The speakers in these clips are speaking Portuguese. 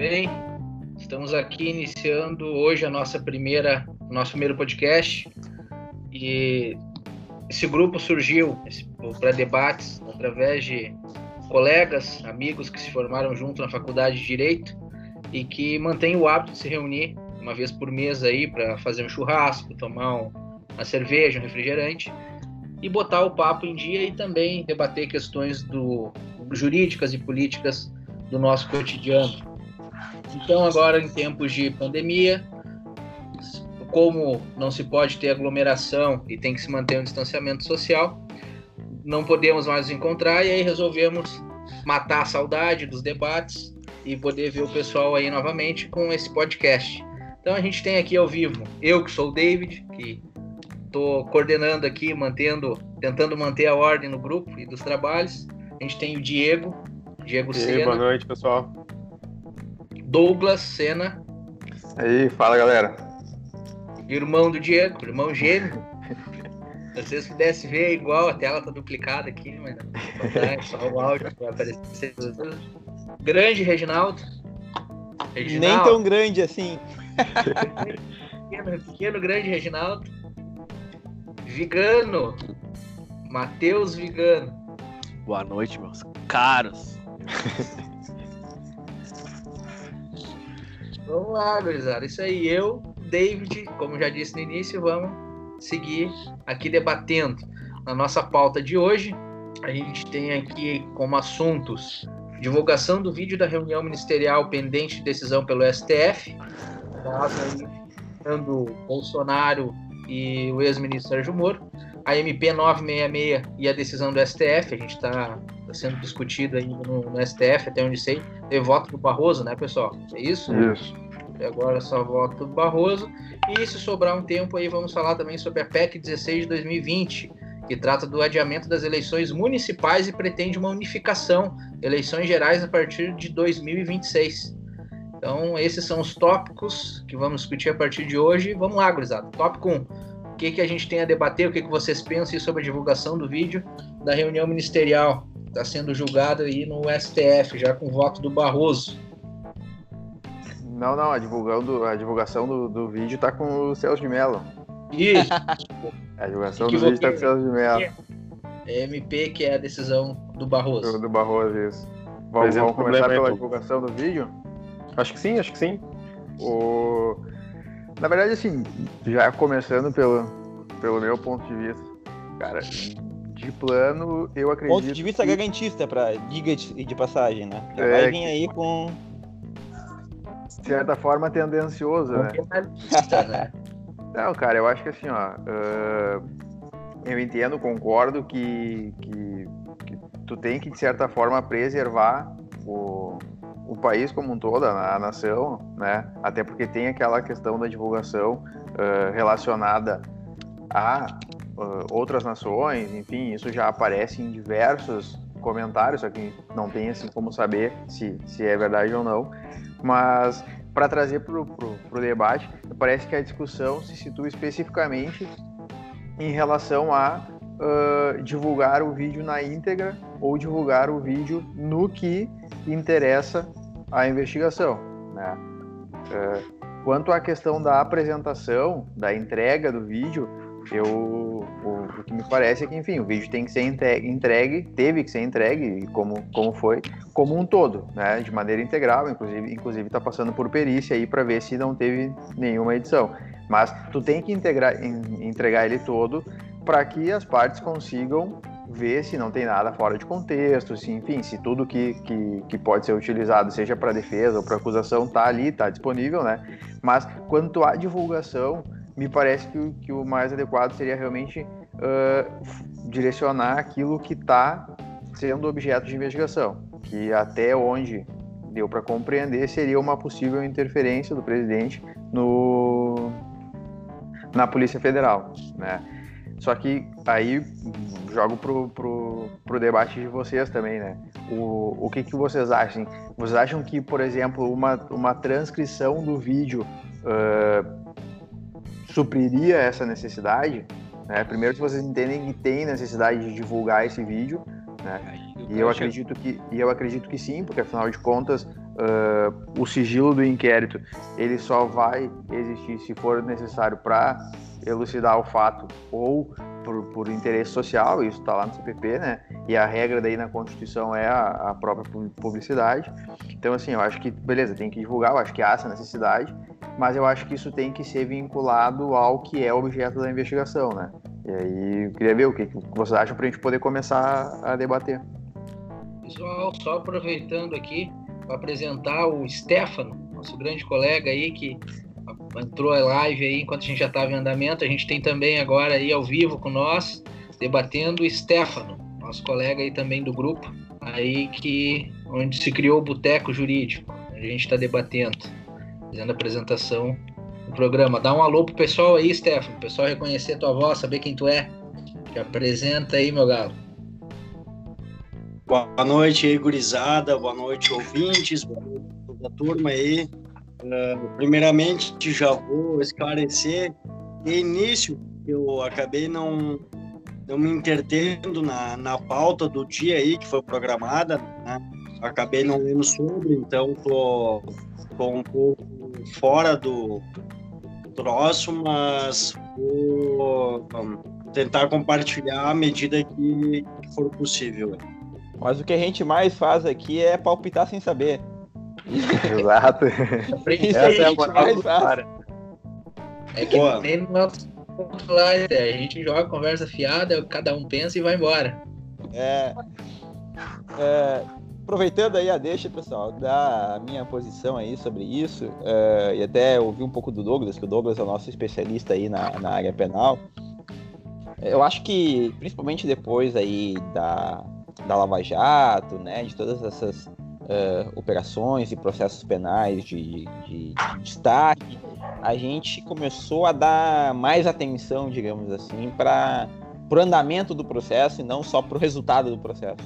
Bem, estamos aqui iniciando hoje a nossa primeira, nosso primeiro podcast e esse grupo surgiu para debates através de colegas, amigos que se formaram junto na faculdade de direito e que mantêm o hábito de se reunir uma vez por mês aí para fazer um churrasco, tomar um, uma cerveja, um refrigerante e botar o papo em dia e também debater questões do, jurídicas e políticas do nosso cotidiano. Então, agora em tempos de pandemia, como não se pode ter aglomeração e tem que se manter um distanciamento social, não podemos mais nos encontrar e aí resolvemos matar a saudade dos debates e poder ver o pessoal aí novamente com esse podcast. Então a gente tem aqui ao vivo eu que sou o David, que estou coordenando aqui, mantendo, tentando manter a ordem no grupo e dos trabalhos. A gente tem o Diego, Diego e Sena. boa noite, pessoal. Douglas Sena. Aí, fala galera. Irmão do Diego, irmão gêmeo. Se vocês pudessem ver, é igual, a tela tá duplicada aqui, mas não, só o áudio vai aparecer. Grande Reginaldo. Reginaldo. Nem tão grande assim. pequeno, pequeno, grande Reginaldo. Vigano. Matheus Vigano. Boa noite, meus caros. Vamos lá, gurizada. Isso aí, eu, David, como já disse no início, vamos seguir aqui debatendo. Na nossa pauta de hoje, a gente tem aqui como assuntos divulgação do vídeo da reunião ministerial pendente de decisão pelo STF, caso aí, Bolsonaro e o ex-ministro Sérgio Moro, a MP 966 e a decisão do STF, a gente está tá sendo discutido aí no, no, STF, até onde sei, teve voto do Barroso, né, pessoal? É isso? Isso. E agora só voto do Barroso. E se sobrar um tempo aí, vamos falar também sobre a PEC 16 de 2020, que trata do adiamento das eleições municipais e pretende uma unificação, eleições gerais a partir de 2026. Então, esses são os tópicos que vamos discutir a partir de hoje. Vamos lá, gurizada. Tópico 1. O que, que a gente tem a debater? O que, que vocês pensam sobre a divulgação do vídeo da reunião ministerial? Está sendo julgado aí no STF, já com o voto do Barroso. Não, não, a, divulgando, a divulgação do, do vídeo está com o Celso de Mello. Isso. a divulgação do vídeo está com o Celso de Mello. É MP, que é a decisão do Barroso. Do, do Barroso, isso. Vamos, vamos começar pela divulgação do vídeo? Acho que sim, acho que sim. O... Na verdade, assim, já começando pelo, pelo meu ponto de vista, cara, de plano, eu acredito. Ponto de vista que... garantista, para diga de, de passagem, né? Já é, vai vir aí com. De certa forma, tendencioso, né? né? Não, cara, eu acho que assim, ó. Uh, eu entendo, concordo que, que, que tu tem que, de certa forma, preservar o, o país como um todo, a, nação, né? Até porque tem aquela questão da divulgação uh, relacionada a uh, outras nações, enfim, isso já aparece em diversos comentários, só que não tem assim como saber se, se é verdade ou não. Mas para trazer para o debate, parece que a discussão se situa especificamente em relação a uh, divulgar o vídeo na íntegra ou divulgar o vídeo no que interessa a investigação. Né? Uh, quanto à questão da apresentação, da entrega do vídeo, eu, o, o, que me parece é que, enfim, o vídeo tem que ser entregue, teve que ser entregue, como, como foi, como um todo, né, de maneira integral, inclusive inclusive está passando por perícia aí para ver se não teve nenhuma edição. Mas tu tem que integrar, entregar ele todo para que as partes consigam ver se não tem nada fora de contexto, se, enfim, se tudo que, que, que pode ser utilizado, seja para defesa ou para acusação, está ali, está disponível, né? Mas quanto à divulgação, me parece que, que o mais adequado seria realmente uh, direcionar aquilo que está sendo objeto de investigação, que até onde deu para compreender seria uma possível interferência do presidente no na Polícia Federal, né? Só que aí jogo pro, pro, pro debate de vocês também, né? O, o que, que vocês acham? Vocês acham que, por exemplo, uma, uma transcrição do vídeo uh, supriria essa necessidade? Né? Primeiro, se vocês entendem que tem necessidade de divulgar esse vídeo, né? E eu acredito que, e eu acredito que sim, porque afinal de contas uh, o sigilo do inquérito ele só vai existir se for necessário para elucidar o fato ou por, por interesse social, isso está lá no CPP, né? E a regra daí na Constituição é a, a, própria publicidade. Então, assim, eu acho que, beleza, tem que divulgar, eu acho que há essa necessidade, mas eu acho que isso tem que ser vinculado ao que é objeto da investigação, né? E aí, eu queria ver o que, que vocês acham para a gente poder começar a debater. Pessoal, só aproveitando aqui para apresentar o Stefano, nosso grande colega aí que entrou a live aí enquanto a gente já estava em andamento. A gente tem também agora aí ao vivo com nós, debatendo o Stefano, nosso colega aí também do grupo, aí que onde se criou o Boteco Jurídico. A gente está debatendo, fazendo a apresentação do programa. Dá um alô pro pessoal aí, Stefano, o pessoal reconhecer tua voz, saber quem tu é. Te apresenta aí, meu galo. Boa noite aí, gurizada. Boa noite, ouvintes. Boa noite toda a turma aí. Uh, primeiramente, já vou esclarecer de início eu acabei não, não me entretendo na, na pauta do dia aí que foi programada, né? Acabei não lendo sobre, então tô, tô um pouco fora do troço, mas vou tentar compartilhar à medida que, que for possível. Mas o que a gente mais faz aqui é palpitar sem saber. Exato. Essa é a moral do cara. É que Pô. nem no nosso lá, a gente joga conversa fiada, cada um pensa e vai embora. É, é, aproveitando aí a deixa, pessoal, da minha posição aí sobre isso, é, e até ouvir um pouco do Douglas, que o Douglas é o nosso especialista aí na, na área penal. Eu acho que, principalmente depois aí da, da Lava Jato, né, de todas essas uh, operações e processos penais de, de, de, destaque, a gente começou a dar mais atenção, digamos assim, para o andamento do processo e não só para o resultado do processo.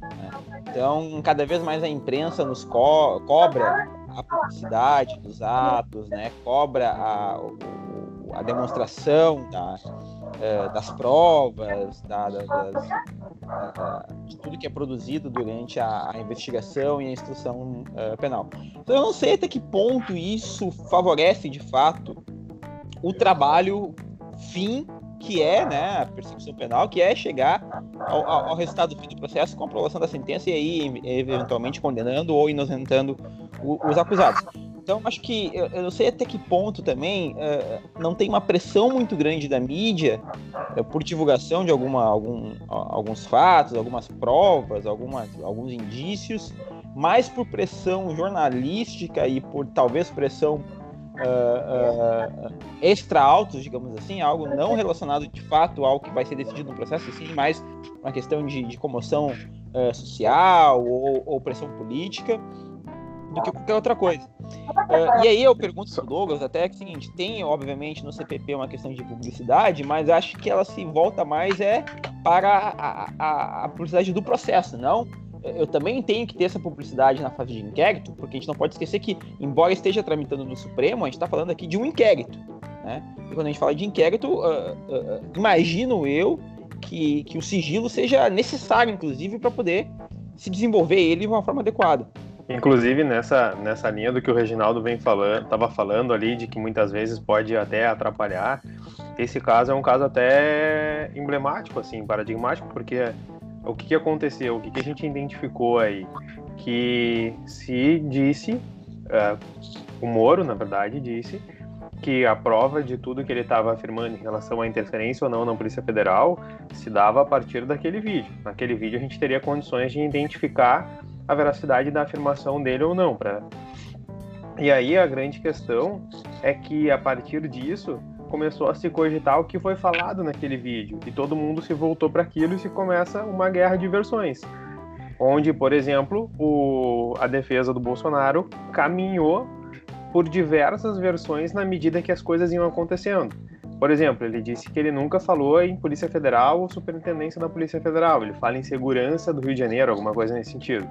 Né? Então, cada vez mais a imprensa nos co cobra a publicidade dos atos, né? cobra a, a demonstração da, é, das provas, da, da, das, da, de tudo que é produzido durante a, a investigação e a instrução uh, penal. Então eu não sei até que ponto isso favorece de fato o trabalho fim que é né, a perseguição penal, que é chegar ao, ao, resultado do fim do processo com aprovação da sentença e aí eventualmente condenando ou inocentando os acusados. Então, acho que eu, eu, não sei até que ponto também uh, não tem uma pressão muito grande da mídia uh, por divulgação de alguma, algum, alguns fatos, algumas provas, algumas, alguns indícios, mais por pressão jornalística e por talvez pressão uh, extra altos, digamos assim, algo não relacionado de fato ao que vai ser decidido no processo, sim mais uma questão de, de comoção social ou, ou pressão política do que qualquer outra coisa. Uh, e aí eu pergunto pro Douglas até que é o seguinte, tem obviamente no CPP uma questão de publicidade, mas acho que ela se volta mais é para a, a, a publicidade do processo, não? Eu também tenho que ter essa publicidade na fase de inquérito, porque a gente não pode esquecer que, embora esteja tramitando no Supremo, a gente está falando aqui de um inquérito. Né? E quando a gente fala de inquérito, uh, uh, imagino eu que, que o sigilo seja necessário, inclusive, para poder se desenvolver ele de uma forma adequada. Inclusive nessa, nessa linha do que o Reginaldo vem falando, estava falando ali de que muitas vezes pode até atrapalhar. Esse caso é um caso até emblemático, assim, paradigmático, porque o que, que aconteceu, o que, que a gente identificou aí, que se disse, uh, o Moro, na verdade, disse que a prova de tudo que ele estava afirmando em relação à interferência ou não na Polícia Federal se dava a partir daquele vídeo. Naquele vídeo a gente teria condições de identificar a veracidade da afirmação dele ou não. Pra... E aí a grande questão é que a partir disso começou a se cogitar o que foi falado naquele vídeo e todo mundo se voltou para aquilo e se começa uma guerra de versões. Onde, por exemplo, o, a defesa do Bolsonaro caminhou por diversas versões na medida que as coisas iam acontecendo. Por exemplo, ele disse que ele nunca falou em Polícia Federal ou Superintendência da Polícia Federal, ele fala em segurança do Rio de Janeiro, alguma coisa nesse sentido.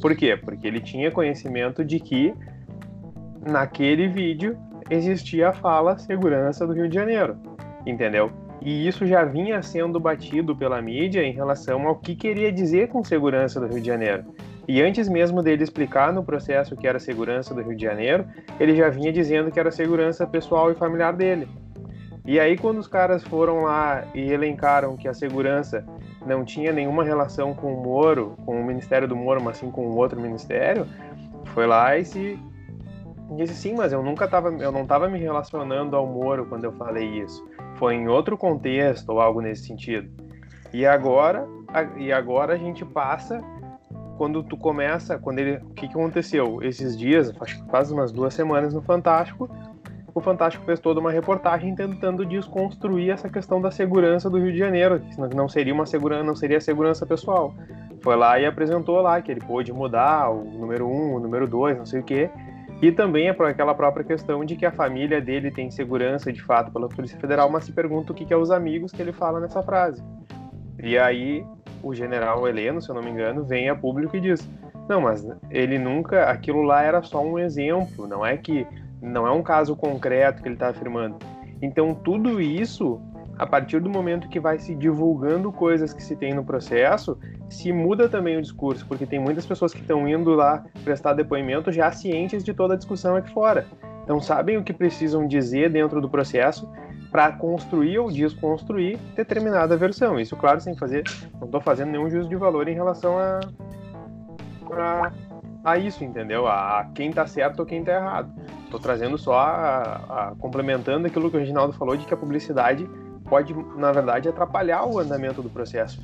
Por quê? Porque ele tinha conhecimento de que naquele vídeo existia a fala segurança do Rio de Janeiro, entendeu? E isso já vinha sendo batido pela mídia em relação ao que queria dizer com segurança do Rio de Janeiro. E antes mesmo dele explicar no processo que era segurança do Rio de Janeiro, ele já vinha dizendo que era segurança pessoal e familiar dele. E aí, quando os caras foram lá e elencaram que a segurança não tinha nenhuma relação com o Moro, com o Ministério do Moro, mas sim com o outro ministério, foi lá e se disse sim, mas eu nunca tava, eu não estava me relacionando ao Moro quando eu falei isso. Foi em outro contexto ou algo nesse sentido. E agora, a, e agora a gente passa quando tu começa, quando ele, o que, que aconteceu esses dias, acho que faz umas duas semanas no Fantástico, o Fantástico fez toda uma reportagem tentando desconstruir essa questão da segurança do Rio de Janeiro, que não seria uma segurança, não seria segurança pessoal. Foi lá e apresentou lá que ele pôde mudar o número um, o número dois, não sei o quê. E também é por aquela própria questão de que a família dele tem segurança de fato pela Polícia Federal, mas se pergunta o que, que é os amigos que ele fala nessa frase. E aí o general Heleno, se eu não me engano, vem a público e diz: Não, mas ele nunca. Aquilo lá era só um exemplo, não é que não é um caso concreto que ele está afirmando. Então, tudo isso, a partir do momento que vai se divulgando coisas que se tem no processo, se muda também o discurso, porque tem muitas pessoas que estão indo lá prestar depoimento já cientes de toda a discussão aqui fora. Então, sabem o que precisam dizer dentro do processo para construir ou desconstruir determinada versão. Isso, claro, sem fazer, não estou fazendo nenhum juízo de valor em relação a, a, a isso, entendeu? A, a quem está certo ou quem está errado. Estou trazendo só a, a, complementando aquilo que o Reginaldo falou de que a publicidade pode, na verdade, atrapalhar o andamento do processo.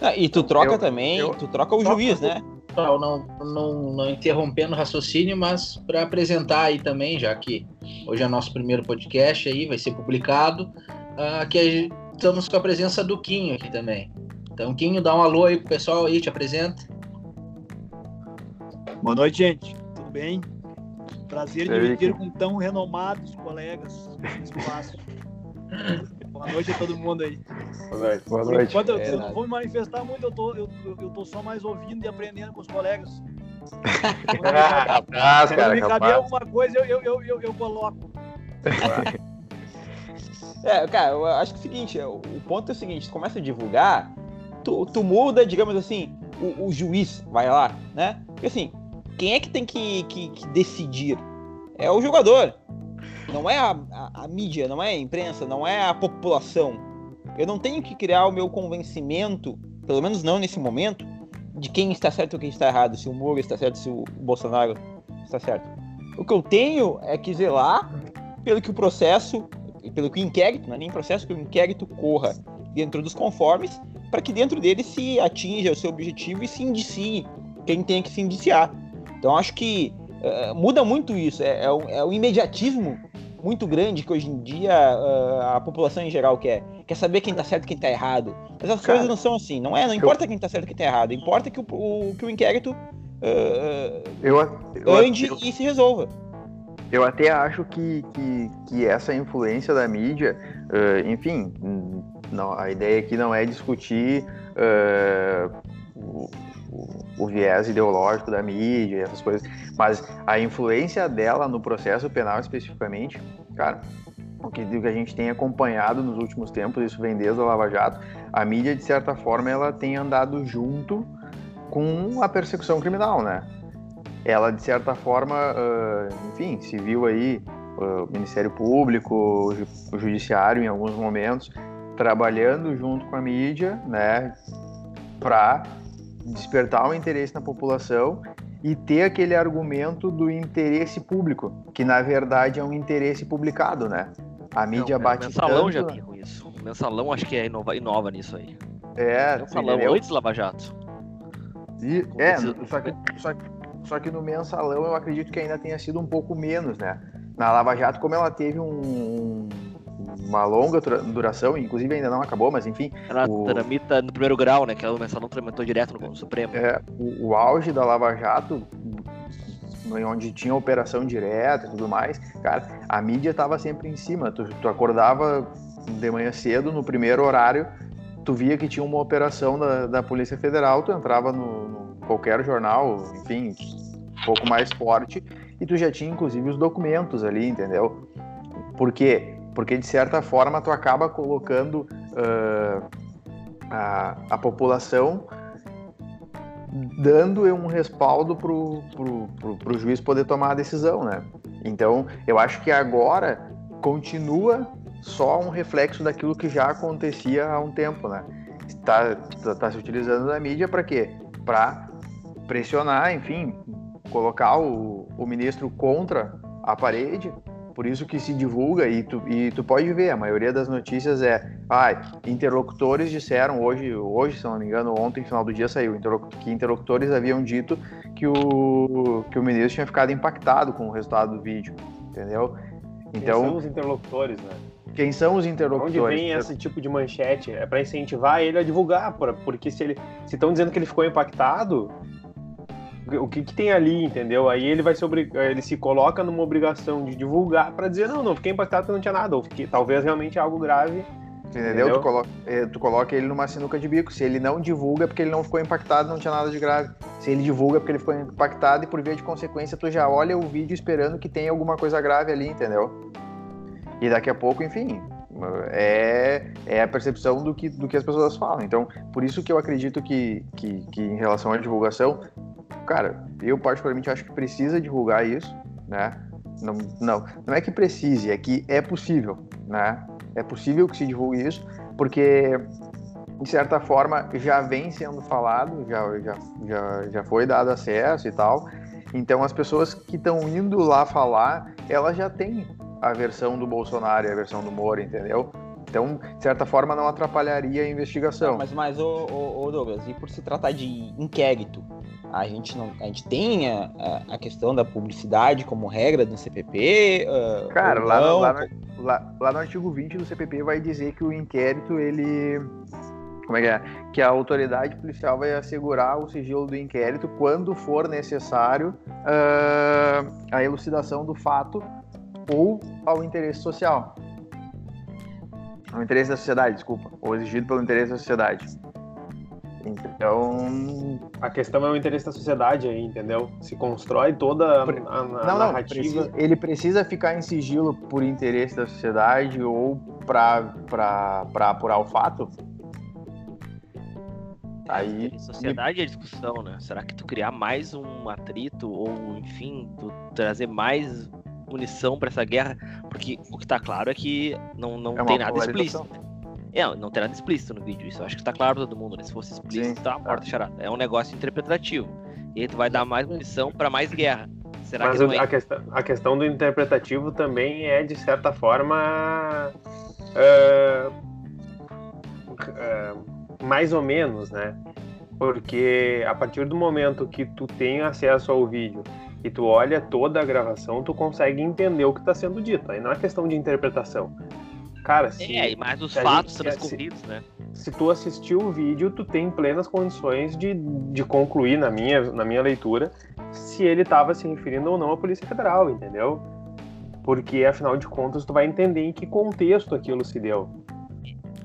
Ah, e tu troca eu, também, eu, tu troca o juiz, né? Não, não, não, não interrompendo o raciocínio, mas para apresentar aí também, já que hoje é nosso primeiro podcast aí, vai ser publicado, uh, que estamos com a presença do Quinho aqui também. Então, Quinho, dá um alô aí pro pessoal aí, te apresenta. Boa noite, gente. Tudo bem? Prazer em dividir com tão renomados colegas espaço. Boa noite a todo mundo aí. Boa noite. Boa noite. Enquanto eu, é, eu vou me manifestar muito, eu tô, eu, eu tô só mais ouvindo e aprendendo com os colegas. capaz, Quando me caber alguma coisa, eu, eu, eu, eu, eu coloco. é, cara, eu acho que é o seguinte, o ponto é o seguinte, tu começa a divulgar, tu, tu muda, digamos assim, o, o juiz vai lá, né? Porque assim, quem é que tem que, que, que decidir? É o jogador. Não é a, a, a, mídia, não é a imprensa, não é a população. Eu não tenho que criar o meu convencimento, pelo menos não nesse momento, de quem está certo ou quem está errado, se o Moro está certo, se o Bolsonaro está certo. O que eu tenho é que zelar pelo que o processo, pelo que o inquérito, não é nem processo, que o inquérito corra dentro dos conformes, para que dentro dele se atinja o seu objetivo e se indicie quem tem que se indiciar. Então acho que uh, muda muito isso. É, é, o, é, o, imediatismo muito grande que hoje em dia uh, a população em geral quer. Quer saber quem tá certo e quem tá errado. Mas as Cara, coisas não são assim. Não é, não importa eu... quem tá certo e quem tá errado. Importa que o, o que o inquérito uh, eu, eu, ande eu, e se resolva. Eu até acho que, que, que essa influência da mídia, enfim, não, a ideia aqui não é discutir uh, o, viés ideológico da mídia essas coisas, mas a influência dela no processo penal especificamente, cara, o que, o que a gente tem acompanhado nos últimos tempos, isso vem desde a Lava Jato, a mídia, de certa forma, ela tem andado junto com a persecução criminal, né? Ela, de certa forma, uh, enfim, se viu aí uh, o Ministério Público, o Judiciário, em alguns momentos, trabalhando junto com a mídia, né, para despertar o interesse na população e ter aquele argumento do interesse público, que na verdade é um interesse publicado, né? A mídia Não, bate O mensalão tanto... já com isso. O mensalão acho que é inova, inova nisso aí. É, o mensalão é antes Lava Jato. E, é, só que, só, só que no mensalão eu acredito que ainda tenha sido um pouco menos, né? Na Lava Jato, como ela teve um, uma longa duração, inclusive ainda não acabou, mas enfim. Ela o... tramita no primeiro grau, né? Que o mensalão tramitou direto no Supremo. É, o, o auge da Lava Jato, onde tinha operação direta e tudo mais, cara, a mídia estava sempre em cima. Tu, tu acordava de manhã cedo, no primeiro horário, tu via que tinha uma operação da, da Polícia Federal, tu entrava no, no qualquer jornal, enfim, um pouco mais forte, e tu já tinha inclusive os documentos ali, entendeu? Porque Porque, de certa forma, tu acaba colocando uh, a, a população dando um respaldo para o juiz poder tomar a decisão, né? Então, eu acho que agora continua só um reflexo daquilo que já acontecia há um tempo, né? Está tá, tá se utilizando da mídia para quê? Para pressionar, enfim, colocar o, o ministro contra a parede. Por isso que se divulga e tu, e tu pode ver, a maioria das notícias é, ah, interlocutores disseram hoje, hoje, se não me engano, ontem, final do dia saiu, que interlocutores haviam dito que o, que o ministro tinha ficado impactado com o resultado do vídeo, entendeu? Então, Quem são os interlocutores, né? Quem são os interlocutores? Onde vem esse tipo de manchete? É para incentivar ele a divulgar, porque se ele se estão dizendo que ele ficou impactado, o que, que, tem ali, entendeu? Aí ele vai se ele se coloca numa obrigação de divulgar para dizer não, não fiquei impactado porque não tinha nada, ou fiquei, talvez realmente algo grave. Entendeu? entendeu? Tu, coloca, é, tu coloca ele numa sinuca de bico. Se ele não divulga é porque ele não ficou impactado, não tinha nada de grave. Se ele divulga é porque ele ficou impactado e por via de consequência tu já olha o vídeo esperando que tenha alguma coisa grave ali, entendeu? E daqui a pouco, enfim, é, é a percepção do que, do que as pessoas falam. Então, por isso que eu acredito que, que, que em relação à divulgação, cara, eu particularmente acho que precisa divulgar isso, né? Não, não, não é que precise, é que é possível, né? É possível que se divulgue isso, porque de certa forma já vem sendo falado, já, já, já, já foi dado acesso e tal. Então as pessoas que estão indo lá falar, elas já têm a versão do Bolsonaro e a versão do Moro, entendeu? Então, de certa forma, não atrapalharia a investigação. mas, mas ô, ô, ô, Douglas, e por se tratar de inquérito, a gente, não, a gente tem a, a questão da publicidade como regra do CPP? Uh, ah, Cara, lá no, lá, no, lá, lá no artigo 20 do CPP vai dizer que o inquérito, ele como é que é? Que a autoridade policial vai assegurar o sigilo do inquérito quando for necessário uh, a elucidação do fato ou ao interesse social. Ao interesse da sociedade, desculpa. Ou exigido pelo interesse da sociedade. Então. A questão é o interesse da sociedade aí, entendeu? Se constrói toda a, a, não, não, Precisa, ele precisa ficar em sigilo por interesse da sociedade ou para apurar o fato? Aí. Sociedade é discussão, né? Será que tu criar mais um atrito ou, enfim, tu trazer mais munição para essa guerra, porque o que tá claro é que não, não é tem nada explícito. É, não tem nada explícito no vídeo, isso eu acho que tá claro pra todo mundo, né? Se fosse explícito, Sim, tá uma porta charada. É um negócio interpretativo. E aí tu vai dar mais munição para mais guerra. Será Mas que não é? a, questão, a questão do interpretativo também é, de certa forma, uh, uh, mais ou menos, né? Porque a partir do momento que tu tem acesso ao vídeo e tu olha toda a gravação, tu consegue entender o que está sendo dito. Aí não é questão de interpretação. Cara, se. É, e mais os fatos gente, transcorridos, se, né? Se tu assistiu o vídeo, tu tem plenas condições de, de concluir, na minha, na minha leitura, se ele estava se referindo ou não à Polícia Federal, entendeu? Porque, afinal de contas, tu vai entender em que contexto aquilo se deu.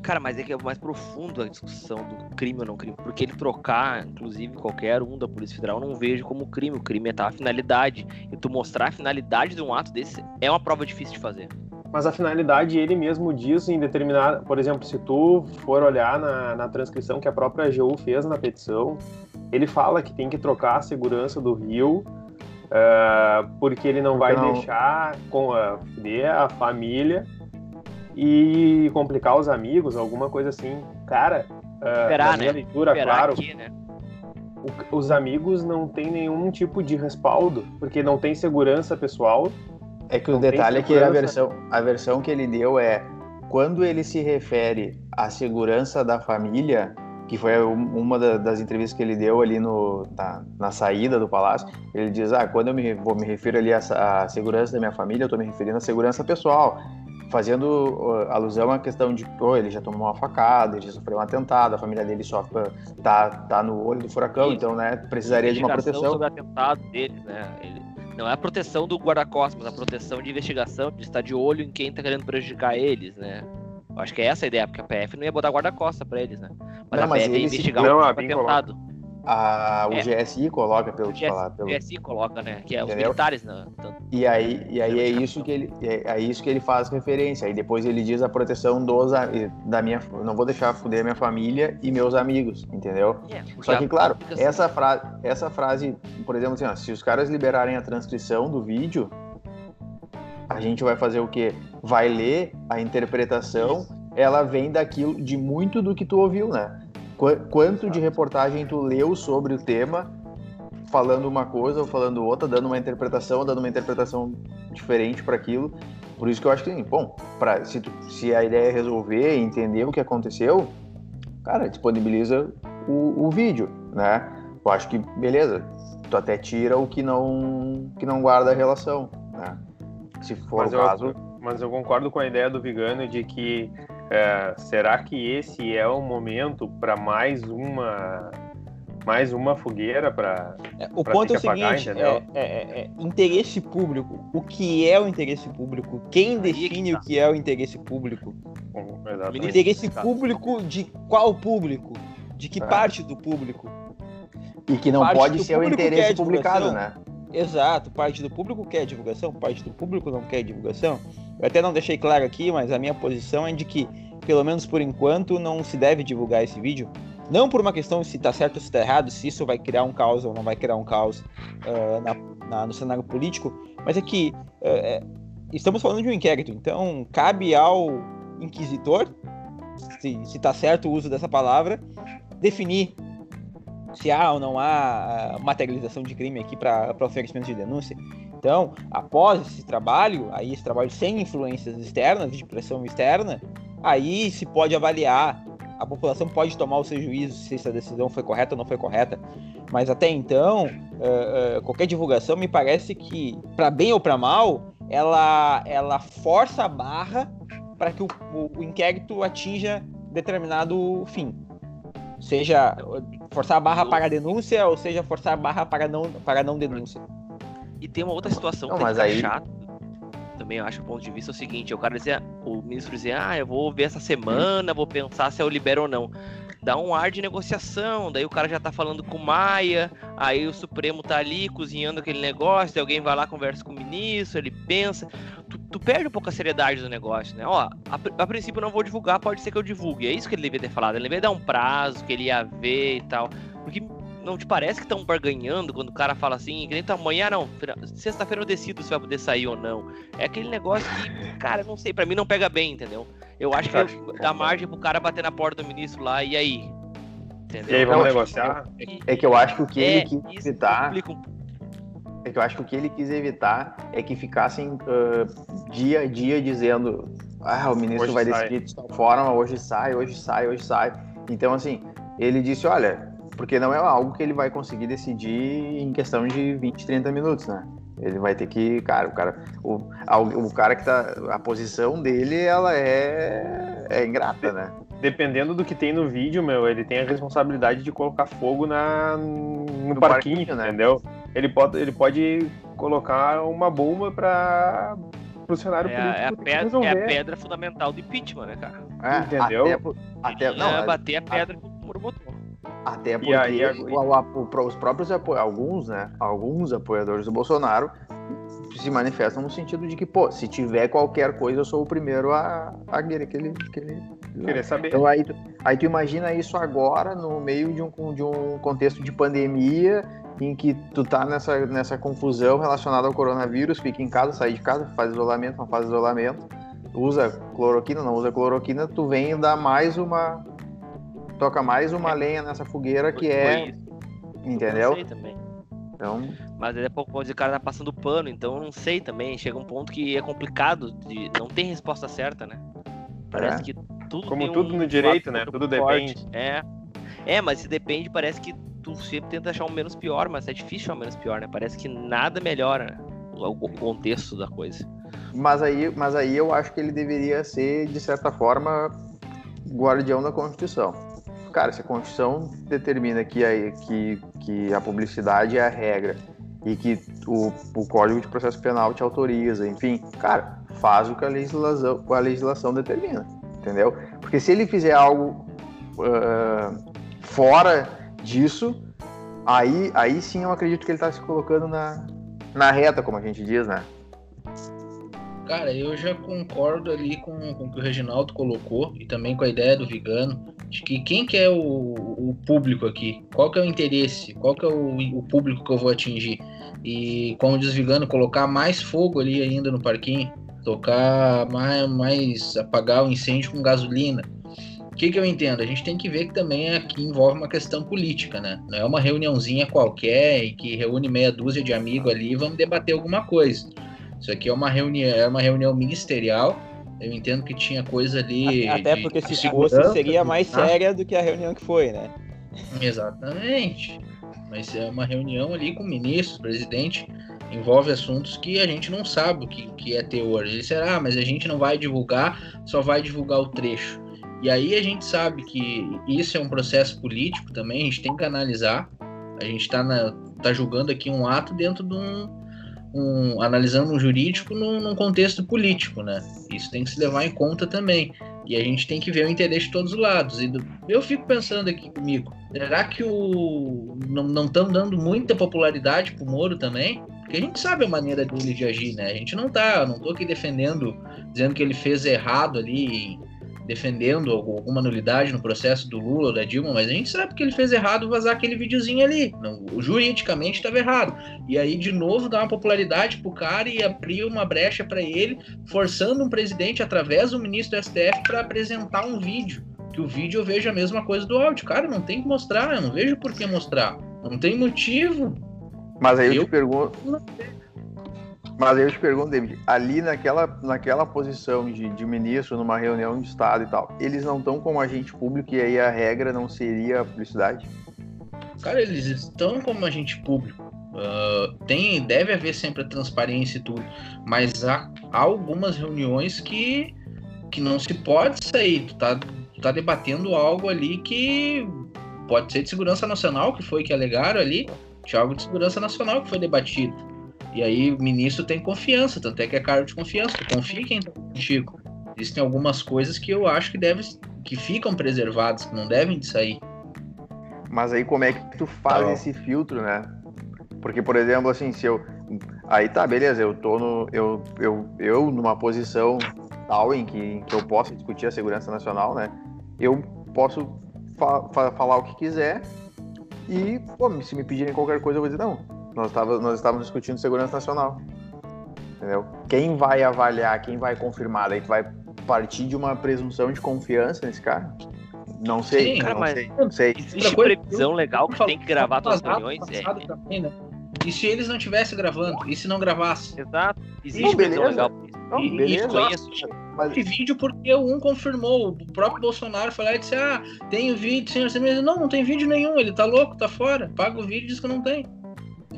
Cara, mas é que é mais profundo a discussão do crime ou não crime. Porque ele trocar, inclusive, qualquer um da Polícia Federal, eu não vejo como crime. O crime é tá a finalidade. E tu mostrar a finalidade de um ato desse é uma prova difícil de fazer. Mas a finalidade, ele mesmo diz em determinada. Por exemplo, se tu for olhar na, na transcrição que a própria AGU fez na petição, ele fala que tem que trocar a segurança do rio. Uh, porque ele não vai não. deixar com a, a família e complicar os amigos, alguma coisa assim. Cara, uh, Esperar, na minha né? leitura, Esperar claro, aqui, né? o, os amigos não têm nenhum tipo de respaldo, porque não tem segurança pessoal. É que o detalhe é que a versão, a versão que ele deu é quando ele se refere à segurança da família, que foi uma das entrevistas que ele deu ali no, na, na saída do palácio, ele diz, ah, quando eu me, vou me refiro ali à, à segurança da minha família, eu estou me referindo à segurança pessoal fazendo alusão à questão de, pô, ele já tomou uma facada, ele já sofreu um atentado, a família dele só tá, tá no olho do furacão, então, né, precisaria de uma proteção. sobre o atentado deles, né, ele, não é a proteção do guarda-costas, mas a proteção de investigação, de estar de olho em quem tá querendo prejudicar eles, né. Eu acho que é essa a ideia, porque a PF não ia botar guarda-costas pra eles, né. Mas não, a PF ia investigar não, um atentado. A, o É. GSI coloca pelo O que falar. Pelo, GSI coloca, né? Que é os Entendeu? militares, né? E aí, e aí é isso que ele é, é isso que ele faz referência. Aí depois ele diz a proteção dos da minha, não vou deixar fuder minha família e meus amigos, entendeu? É, Só que claro, assim, essa frase, essa frase, por exemplo, assim, ó, se os caras liberarem a transcrição do vídeo, a gente vai fazer o quê? Vai ler a interpretação, ela vem daquilo de muito do que tu ouviu, né? Qu- Quanto de reportagem tu leu sobre o tema, falando uma coisa ou falando outra, dando uma interpretação, dando uma interpretação diferente para aquilo. Por isso que eu acho que, assim, bom, pra, se, tu- se a ideia é resolver e entender o que aconteceu, cara, disponibiliza o, o vídeo, né? Eu acho que, beleza, tu até tira o que não, que não guarda a relação, né? Se for Mas o eu, caso, mas eu concordo com a ideia do Vigano de que é, será que esse é o momento para mais uma mais uma fogueira para É, O Pra ponto é o apagar, seguinte: é, é- é- é interesse público. O que é o interesse público? Quem que define tá. o que é o interesse público? um, O exatamente. interesse Tá. público de qual público? De que É. parte do público? e que não parte pode ser o interesse publicado, né? Exato, parte do público quer divulgação, parte do público não quer divulgação. Eu até não deixei claro aqui, mas a minha posição é de que, pelo menos por enquanto, não se deve divulgar esse vídeo. Não por uma questão se tá certo ou se tá errado, se isso vai criar um caos ou não vai criar um caos ah, na- na- no cenário político, mas é que eh, eh, estamos falando de um inquérito, então cabe ao inquisitor, se, se tá certo o uso dessa palavra, definir se há ou não há ah, materialização de crime aqui para oferecimento de denúncia. Então, após esse trabalho, aí esse trabalho sem influências externas, de pressão externa, aí se pode avaliar, a população pode tomar o seu juízo se essa decisão foi correta ou não foi correta. Mas até então, eh, eh, qualquer divulgação me parece que, para bem ou para mal, ela, ela força a barra para que o, o- o inquérito atinja determinado fim. Seja forçar a barra para a denúncia ou seja forçar a barra para não, para não denúncia. E tem uma outra situação Não, que tem mas aí- chato. Também eu acho que o ponto de vista é o seguinte, o cara dizia, o ministro dizia, ah, eu vou ver essa semana, vou pensar se eu libero ou não. Dá um ar de negociação, daí o cara já tá falando com o Maia, aí o Supremo tá ali cozinhando aquele negócio, daí alguém vai lá, conversa com o ministro, ele pensa. Tu, tu perde um pouco a seriedade do negócio, né? Ó, a, a princípio eu não vou divulgar, pode ser que eu divulgue. É isso que ele devia ter falado. Ele devia dar um prazo, que ele ia ver e tal. Porque não te parece que estão barganhando quando o cara fala assim, que nem amanhã, não, sexta-feira eu decido se vai poder sair ou não. É aquele negócio que, cara, não sei, pra mim não pega bem, entendeu? Eu acho que Acho dá margem pro cara bater na porta do ministro lá, e aí? E aí Entendeu? vamos Não, negociar? É que eu acho que o que É, ele quis evitar, um é que eu acho que o que ele quis evitar é que ficassem ah, dia a dia dizendo, ah, o ministro Hoje vai sai. decidir de tal forma, hoje sai, hoje sai, hoje sai. Então assim, ele disse, olha, porque não é algo que ele vai conseguir decidir em questão de 20, 30 minutos, né? Ele vai ter que, cara, o cara, o, a- o cara que tá, a posição dele, ela é, é ingrata, né? Dependendo do que tem no vídeo, meu, ele tem a responsabilidade de colocar fogo na, no, No parquinho, parquinho, né? entendeu? Ele pode, ele pode colocar uma bomba para o cenário É, a- é, a político pedra, é a pedra fundamental do impeachment, né, cara? É, Entendeu? Até, por- até, Não, não, é bater a pedra o Moro botou. Até porque aí, os próprios apo- alguns, né? Alguns apoiadores do Bolsonaro se manifestam no sentido de que, pô, se tiver qualquer coisa, eu sou o primeiro a, a querer que ele. Que ele... Querer saber. Então aí tu, aí tu imagina isso agora, no meio de um, de um contexto de pandemia, em que tu tá nessa, nessa confusão relacionada ao coronavírus, fica em casa, sai de casa, faz isolamento, não faz isolamento, usa cloroquina, não usa cloroquina, tu vem dar mais uma. Toca mais uma lenha nessa fogueira que é. Entendeu? Não sei também. Então, Mas daqui a pouco pode dizer que o cara tá passando pano, então eu não sei também. Chega um ponto que é complicado, de, não tem resposta certa, né? Parece É. que tudo Como tem tudo um no direito, né? Tudo forte. depende. É. É, mas se depende, parece que tu sempre tenta achar o menos pior, mas é difícil achar o menos pior, né? Parece que nada melhora né? o, o contexto da coisa. Mas aí, mas aí eu acho que ele deveria ser, de certa forma, guardião da Constituição. Cara, se a Constituição determina que a, que, que a publicidade é a regra e que o, o Código de Processo Penal te autoriza, enfim, cara, faz o que a legislação, a legislação determina, entendeu? Porque se ele fizer algo ah, fora disso, aí, aí sim eu acredito que ele tá se colocando na, na reta, como a gente diz, né? Cara, eu já concordo ali com, com o que o Reginaldo colocou e também com a ideia do Vigano, de que quem que é o, o público aqui? Qual que é o interesse? Qual que é o, o público que eu vou atingir? E como diz o Vigano, colocar mais fogo ali ainda no parquinho, tocar mais, mais apagar o incêndio com gasolina. O que, que eu entendo? A gente tem que ver que também aqui envolve uma questão política, né? Não é uma reuniãozinha qualquer e que reúne meia dúzia de amigos ali e vamos debater alguma coisa. Isso aqui é uma reunião, é uma reunião ministerial. Eu entendo que tinha coisa ali. Até de, porque de se fosse, seria mais tá? séria do que a reunião que foi, né? Exatamente. Mas é uma reunião ali com o ministro, presidente, envolve assuntos que a gente não sabe o que, que é teor. Ele será, ah, mas a gente não vai divulgar, só vai divulgar o trecho. E aí a gente sabe que isso é um processo político também, a gente tem que analisar. A gente está tá julgando aqui um ato dentro de um, um analisando um jurídico num, num, contexto político, né? Isso tem que se levar em conta também. E a gente tem que ver o interesse de todos os lados. E do, eu fico pensando aqui comigo, será que o não estão dando muita popularidade pro Moro também? Porque a gente sabe a maneira dele de agir, né? A gente não tá, não tô aqui defendendo, dizendo que ele fez errado ali, defendendo alguma nulidade no processo do Lula ou da Dilma, mas a gente sabe que ele fez errado vazar aquele videozinho ali. Não, juridicamente estava errado. E aí, de novo, dar uma popularidade pro cara e abrir uma brecha para ele, forçando um presidente, através do ministro do STF, para apresentar um vídeo. Que o vídeo eu vejo a mesma coisa do áudio. Cara, não tem que mostrar, eu não vejo por que mostrar. Não tem motivo. Mas aí eu, Eu- te pergunto. Mas eu te pergunto, David, ali naquela, naquela posição de, de ministro, numa reunião de Estado e tal, eles não estão como agente público e aí a regra não seria a publicidade? Cara, eles estão como agente público. Ah, tem, deve haver sempre a transparência e tudo, mas há, há algumas reuniões que, que não se pode sair. Tu tá, tu tá debatendo algo ali que pode ser de segurança nacional, que foi que alegaram ali, tinha algo de segurança nacional que foi debatido. E aí o ministro tem confiança, tanto é que é cargo de confiança, tu confia em quem tá contigo. Existem algumas coisas que eu acho que deve, que ficam preservadas, que não devem de sair. Mas aí como é que tu faz Não. esse filtro, né? Porque, por exemplo, assim, se eu. Aí tá, beleza, eu tô no. Eu, eu, eu numa posição tal em que, em que eu posso discutir a segurança nacional, né? Eu posso fa- fa- falar o que quiser e, pô, se me pedirem qualquer coisa, eu vou dizer, não. Nós, tava, nós estávamos discutindo segurança nacional. Entendeu? Quem vai avaliar, quem vai confirmar, daí tu vai partir de uma presunção de confiança nesse cara? Não sei, Sim, cara, não mas- sei, não sei. Existe previsão legal que tem que gravar todas as reuniões? É, também, né? E se eles não estivessem gravando? E se não gravasse? exato. Existe Não, previsão legal. Não, E- beleza. e Conheço. Mas, Esse vídeo porque um confirmou. O próprio Bolsonaro lá e disse: Ah, tem o vídeo, senhor. senhor. Não, não tem vídeo nenhum. Ele tá louco, tá fora. Paga o vídeo e diz que não tem.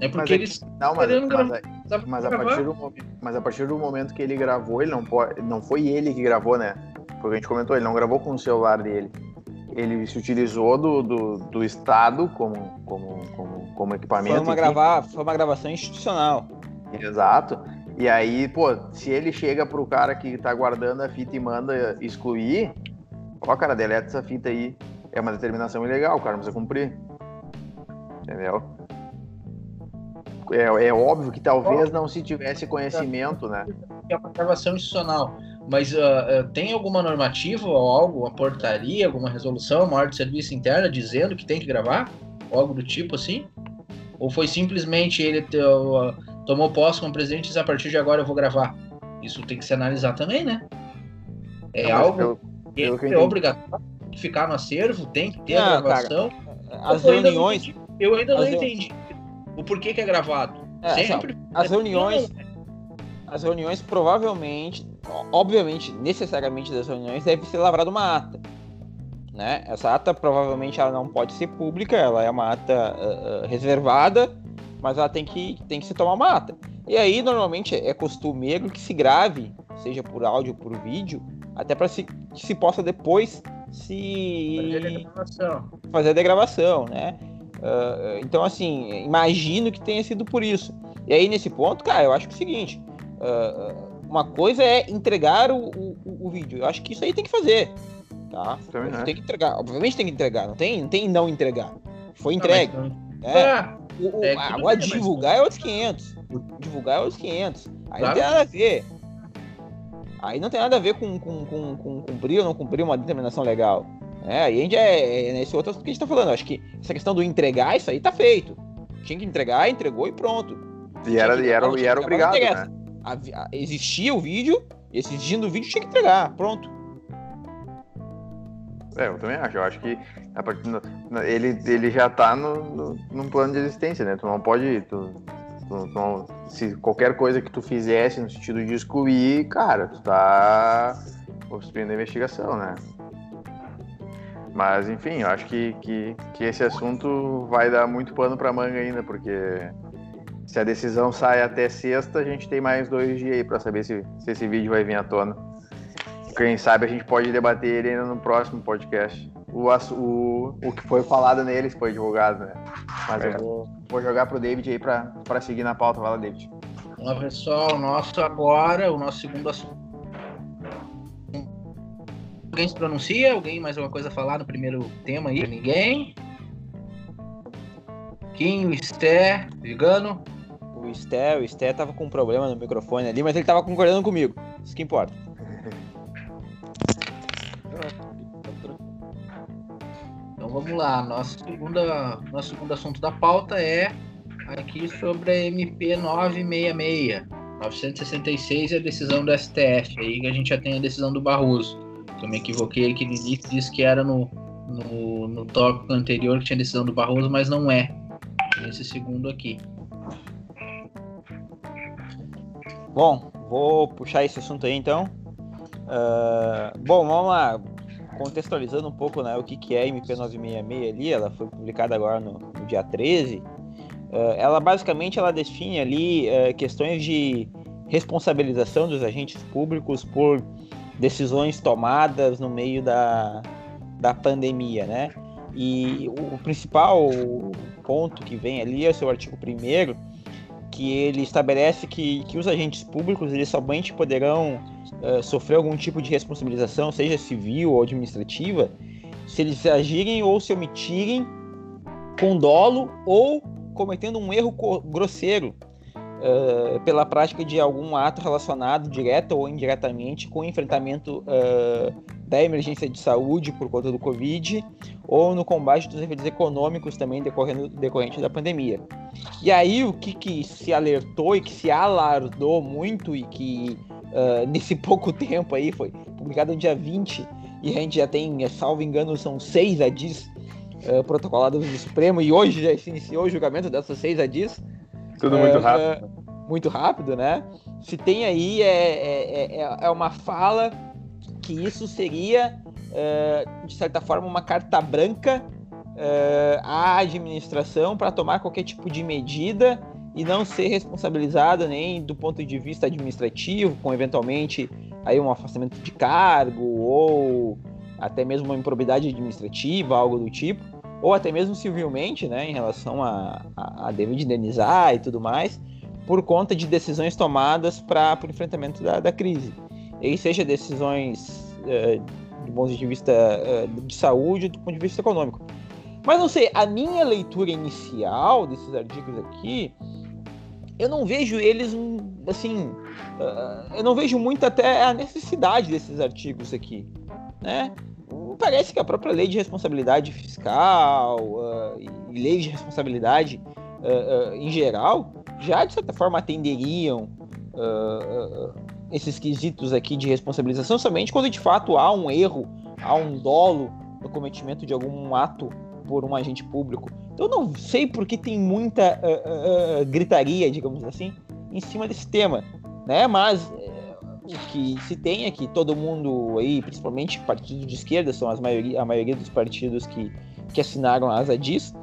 É porque Mas é eles não, mas, mas, gravar. aí- mas a partir do momento, mas a partir do momento que ele gravou, ele não pode, não foi ele que gravou, né? Porque a gente comentou, ele não gravou com o celular dele. Ele se utilizou do, do, do Estado como, como, como, como equipamento. Foi uma, gravar, foi uma gravação institucional. Exato. E aí, pô, se ele chega pro cara que tá guardando a fita e manda excluir, ó, cara, deleta essa fita aí. É uma determinação ilegal, o cara não precisa cumprir. Entendeu? É, é óbvio que talvez não se tivesse conhecimento, né? é uma gravação institucional. Mas ah, ah, tem alguma normativa ou algo, uma portaria, alguma resolução, uma ordem de serviço interna dizendo que tem que gravar? Ou algo do tipo assim? Ou foi simplesmente ele ah, tomou posse como presidente e disse, a partir de agora eu vou gravar? Isso tem que se analisar também, né? É Não, algo pelo- que pelo que é obrigatório, tem que ficar no acervo, tem que ter Não, a gravação. As Eu ainda não reuniões, entendi- Eu ainda não as entendi o porquê que é gravado. É, Sempre. as reuniões, as reuniões provavelmente, obviamente, necessariamente das reuniões deve ser lavrada uma ata, né? Essa ata provavelmente ela não pode ser pública, ela é uma ata ah, reservada, mas ela tem que tem que se tomar uma ata. E aí normalmente é costumeiro que se grave, seja por áudio ou por vídeo, até para se, que se possa depois se fazer a degravação, né? Ah, então, assim, imagino que tenha sido por isso. E aí, nesse ponto, cara, eu acho que é o seguinte: ah, uma coisa é entregar o, o, o vídeo. Eu acho que isso aí tem que fazer. Tá? Também, né? Tem que entregar. Obviamente tem que entregar. Não tem, não tem não entregar. Foi Não, entregue. mas É. Ah, O- o- É, agora, bem, mas- divulgar é outros 500. Divulgar é outros 500. Aí Claro. não tem nada a ver. Aí não tem nada a ver com, com, com, com cumprir ou não cumprir uma determinação legal. É, aí a gente é, é nesse outro que a gente tá falando. Acho que essa questão do entregar, isso aí tá feito. Tinha que entregar, entregou e pronto. E era, e era, e era obrigado, né? A a- existia o vídeo, e exigindo o vídeo tinha que entregar. Pronto. É, eu também acho. Eu acho que a partir do- ele, ele já tá no, no, num plano de existência, né? Tu não pode. Tu, tu- tu não- se qualquer coisa que tu fizesse no sentido de excluir, cara, tu tá obstruindo a investigação, né? Mas, enfim, eu acho que, que, que esse assunto vai dar muito pano pra manga ainda, porque se a decisão sai até sexta, a gente tem mais dois dias aí pra saber se, se esse vídeo vai vir à tona. Quem sabe a gente pode debater ele ainda no próximo podcast. O, o, o que foi falado neles foi divulgado, né? Mas eu vou, vou jogar pro David aí pra seguir na pauta. Vai lá, David. Vamos lá, pessoal. O nosso agora, o nosso segundo assunto. Alguém se pronuncia? Alguém mais alguma coisa a falar no primeiro tema aí? Ninguém? Quinho, Esté, Vigano. O Sté, o Sté tava com um problema no microfone ali, mas ele tava concordando comigo. Isso que importa. Então vamos lá. Nosso, segunda, nosso segundo assunto da pauta é aqui sobre a MP 966. 966 é a decisão do STF. Aí que a gente já tem a decisão do Barroso. Eu me equivoquei início, disse que era no, no, no tópico anterior que tinha decisão do Barroso, mas não é. Nesse segundo aqui. Bom, vou puxar esse assunto aí então. Ah, bom, vamos lá. Contextualizando um pouco né, o que, que é a MP966 ali, ela foi publicada agora no, no dia 13. Ah, ela basicamente ela define ali eh, questões de responsabilização dos agentes públicos por decisões tomadas no meio da, da pandemia, né? E o principal ponto que vem ali é o seu artigo 1 que ele estabelece que, que os agentes públicos eles somente poderão eh, sofrer algum tipo de responsabilização, seja civil ou administrativa, se eles agirem ou se omitirem com dolo ou cometendo um erro grosseiro eh, pela prática de algum ato relacionado direta ou indiretamente com o enfrentamento eh, da emergência de saúde por conta do Covid ou no combate dos efeitos econômicos também decorrendo, decorrente da pandemia. E aí o que, que se alertou e que se alardou muito e que ah, nesse pouco tempo aí foi publicado no dia 20 e a gente já tem, salvo engano, são seis ADIs ah, protocolados no Supremo e hoje já se iniciou o julgamento dessas seis ADIs. Tudo muito Ah, rápido. muito rápido, né? Se tem aí é, é, é, é uma fala que isso seria, de certa forma, uma carta branca à administração para tomar qualquer tipo de medida e não ser responsabilizada nem do ponto de vista administrativo, com eventualmente aí um afastamento de cargo ou até mesmo uma improbidade administrativa, algo do tipo, ou até mesmo civilmente, né, em relação a, a, a dever de indenizar e tudo mais, por conta de decisões tomadas para o enfrentamento da, da crise. E seja decisões eh, do ponto de vista eh, de saúde do ponto de vista econômico. Mas não sei, a minha leitura inicial desses artigos aqui, eu não vejo eles assim, ah, eu não vejo muito até a necessidade desses artigos aqui, né? Parece que a própria lei de responsabilidade fiscal ah, e lei de responsabilidade ah, ah, em geral já de certa forma atenderiam esses quesitos aqui de responsabilização somente quando de fato há um erro, há um dolo no cometimento de algum ato por um agente público. Então eu não sei por que tem muita gritaria, digamos assim, em cima desse tema, né? Mas o que se tem é que todo mundo aí, principalmente partidos de esquerda, são as maioria, a maioria dos partidos que, que assinaram as ADIs,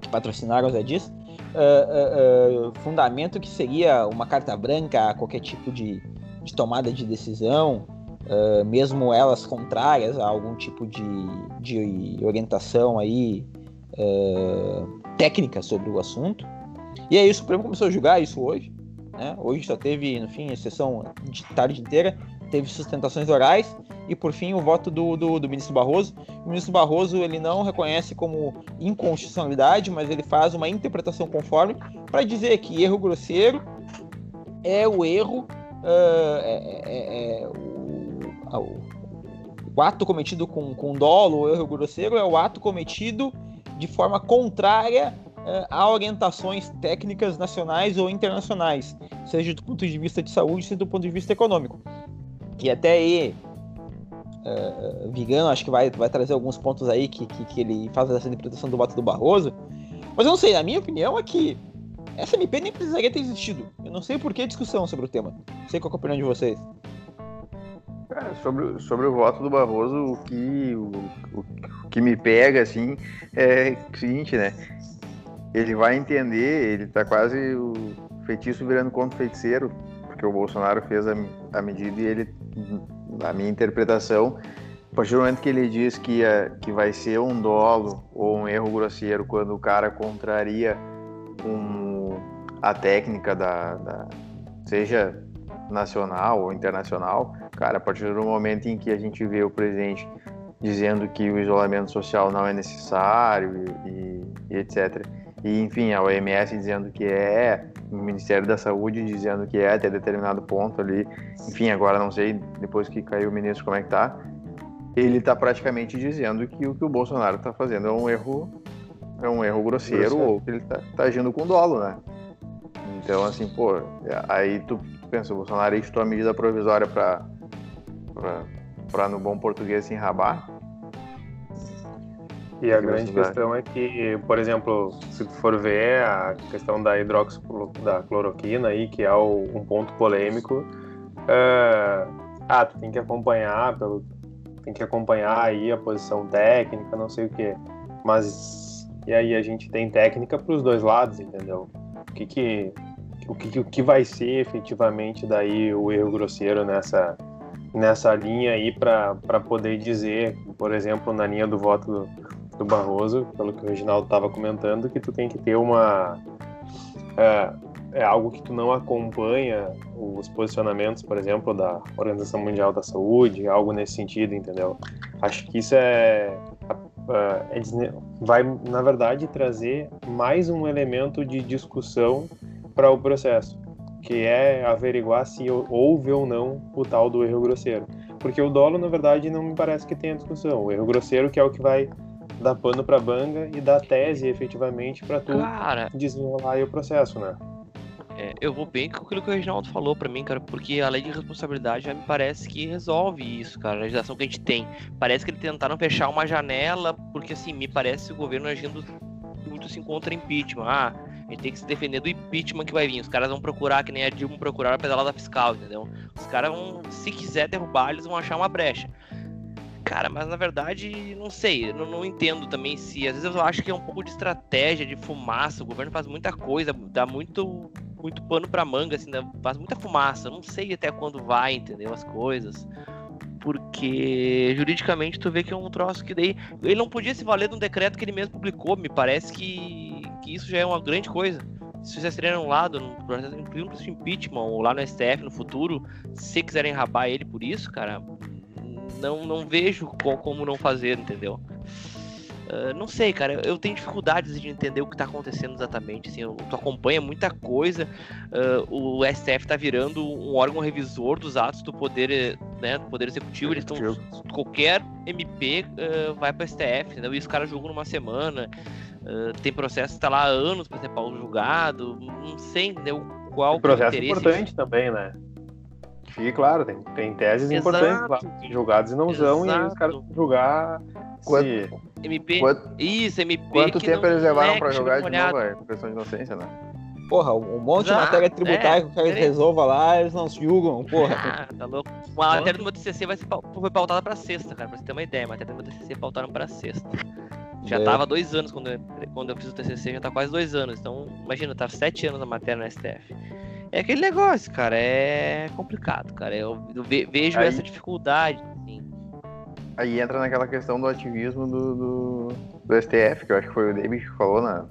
que patrocinaram as ADIs, ah, ah, ah, fundamento que seria uma carta branca a qualquer tipo de, de tomada de decisão, mesmo elas contrárias a algum tipo de, de orientação aí técnica sobre o assunto. E aí o Supremo começou a julgar isso hoje. Né? Hoje só teve, no fim, a sessão de tarde inteira, teve sustentações orais. E por fim, o voto do, do, do, ministro Barroso. O ministro Barroso ele não reconhece como inconstitucionalidade, mas ele faz uma interpretação conforme para dizer que erro grosseiro é o erro, uh, é, é, é o, o, o, ato cometido com, com dolo, o erro grosseiro é o ato cometido de forma contrária a orientações técnicas nacionais ou internacionais, seja do ponto de vista de saúde, seja do ponto de vista econômico. E até aí, uh, Vigano acho que vai, vai trazer alguns pontos aí que, que, que ele faz essa interpretação do voto do Barroso. Mas eu não sei, a minha opinião é que essa MP nem precisaria ter existido. Eu não sei por que discussão sobre o tema. Não sei qual é a opinião de vocês. Cara, sobre, sobre o voto do Barroso, o que, o, o, o que me pega, assim, é o seguinte, né? Ele vai entender, ele tá quase o feitiço virando contra o feiticeiro, porque o Bolsonaro fez a, a medida e ele na minha interpretação, a partir do momento que ele diz que, é, que vai ser um dolo ou um erro grosseiro quando o cara contraria um, a técnica da, da, seja nacional ou internacional, cara, a partir do momento em que a gente vê o presidente dizendo que o isolamento social não é necessário e, e, e etc. E enfim, a OMS dizendo que é, o Ministério da Saúde dizendo que é até determinado ponto ali. Enfim, agora não sei, depois que caiu o ministro, como é que tá. Ele está praticamente dizendo que o que o Bolsonaro está fazendo é um erro é um erro grosseiro, grosseiro. ou que ele está tá agindo com dolo, né? Então, assim, pô, aí tu pensa, o Bolsonaro editou a medida provisória para para no bom português se enrabar, e a grande questão é que, por exemplo, se tu for ver a questão da da cloroquina aí, que é o, um ponto polêmico, uh, ah, tu tem que acompanhar pelo, tem que acompanhar aí a posição técnica, não sei o que, mas e aí a gente tem técnica para os dois lados, entendeu? O que que o que, o que vai ser efetivamente daí o erro grosseiro nessa nessa linha aí para poder dizer, por exemplo, na linha do voto do, do Barroso, pelo que o Reginaldo estava comentando, que tu tem que ter uma. É, é, algo que tu não acompanha os posicionamentos, por exemplo, da Organização Mundial da Saúde, algo nesse sentido, entendeu? Acho que isso é, é, é vai, na verdade, trazer mais um elemento de discussão para o processo, que é averiguar se houve ou não o tal do erro grosseiro. Porque o dolo, na verdade, não me parece que tenha discussão. O erro grosseiro que é o que vai dar pano pra banga e dar tese efetivamente para tu cara, desenrolar aí o processo, né? É, eu vou bem com aquilo que o Reginaldo falou para mim, cara, porque a lei de responsabilidade já me parece que resolve isso, cara, a legislação que a gente tem. Parece que eles tentaram fechar uma janela, porque assim, me parece o governo agindo muito assim contra impeachment. Ah, a gente tem que se defender do impeachment que vai vir. Os caras vão procurar, que nem a Dilma procurar a pedalada fiscal, entendeu? Os caras vão, se quiser derrubar, eles vão achar uma brecha. Cara, mas na verdade, não sei, não, não entendo também se. Às vezes eu acho que é um pouco de estratégia, de fumaça. O governo faz muita coisa, dá muito, muito pano pra manga, assim, faz muita fumaça. Não sei até quando vai, entendeu? As coisas. Porque juridicamente tu vê que é um troço que daí. Ele não podia se valer de um decreto que ele mesmo publicou. Me parece que, que isso já é uma grande coisa se vocês tirarem um lado, no processo de impeachment, ou lá no STF no futuro, se quiserem rabar ele por isso, cara, não, não vejo como não fazer, entendeu? Uh, não sei, cara, eu tenho dificuldades de entender o que está acontecendo exatamente. Assim, eu, tu acompanha muita coisa. Uh, o STF está virando um órgão revisor dos atos do poder, né, do poder executivo. Eles estão qualquer MP uh, vai para o STF, entendeu? E os caras julgam numa semana. tem processo que está lá há anos para ser julgado. Não sei, entendeu? Qual o processo é importante também, né? Fique claro, tem, tem teses Exato. importantes lá, julgados e não são, e os caras vão julgar quanto, se... MP. Quanto, isso, MP. Quanto tempo eles levaram pra jogar de novo, é? Questão de inocência, né? Porra, um monte Exato. de matéria tributária é, que o cara é. resolva lá, eles não julgam, porra. Ah, tá louco. A matéria do meu TCC vai ser, foi pautada pra sexta, cara, pra você ter uma ideia. A matéria do meu TCC pautaram pra sexta. Já é. tava dois anos quando eu, quando eu fiz o TCC, já tá quase dois anos. Então, imagina, tá sete anos a matéria no STF. É aquele negócio, cara, é complicado, cara. Eu, vejo aí, essa dificuldade. Assim. Aí entra naquela questão do ativismo do, do, do, STF, que eu acho que foi o David que falou na,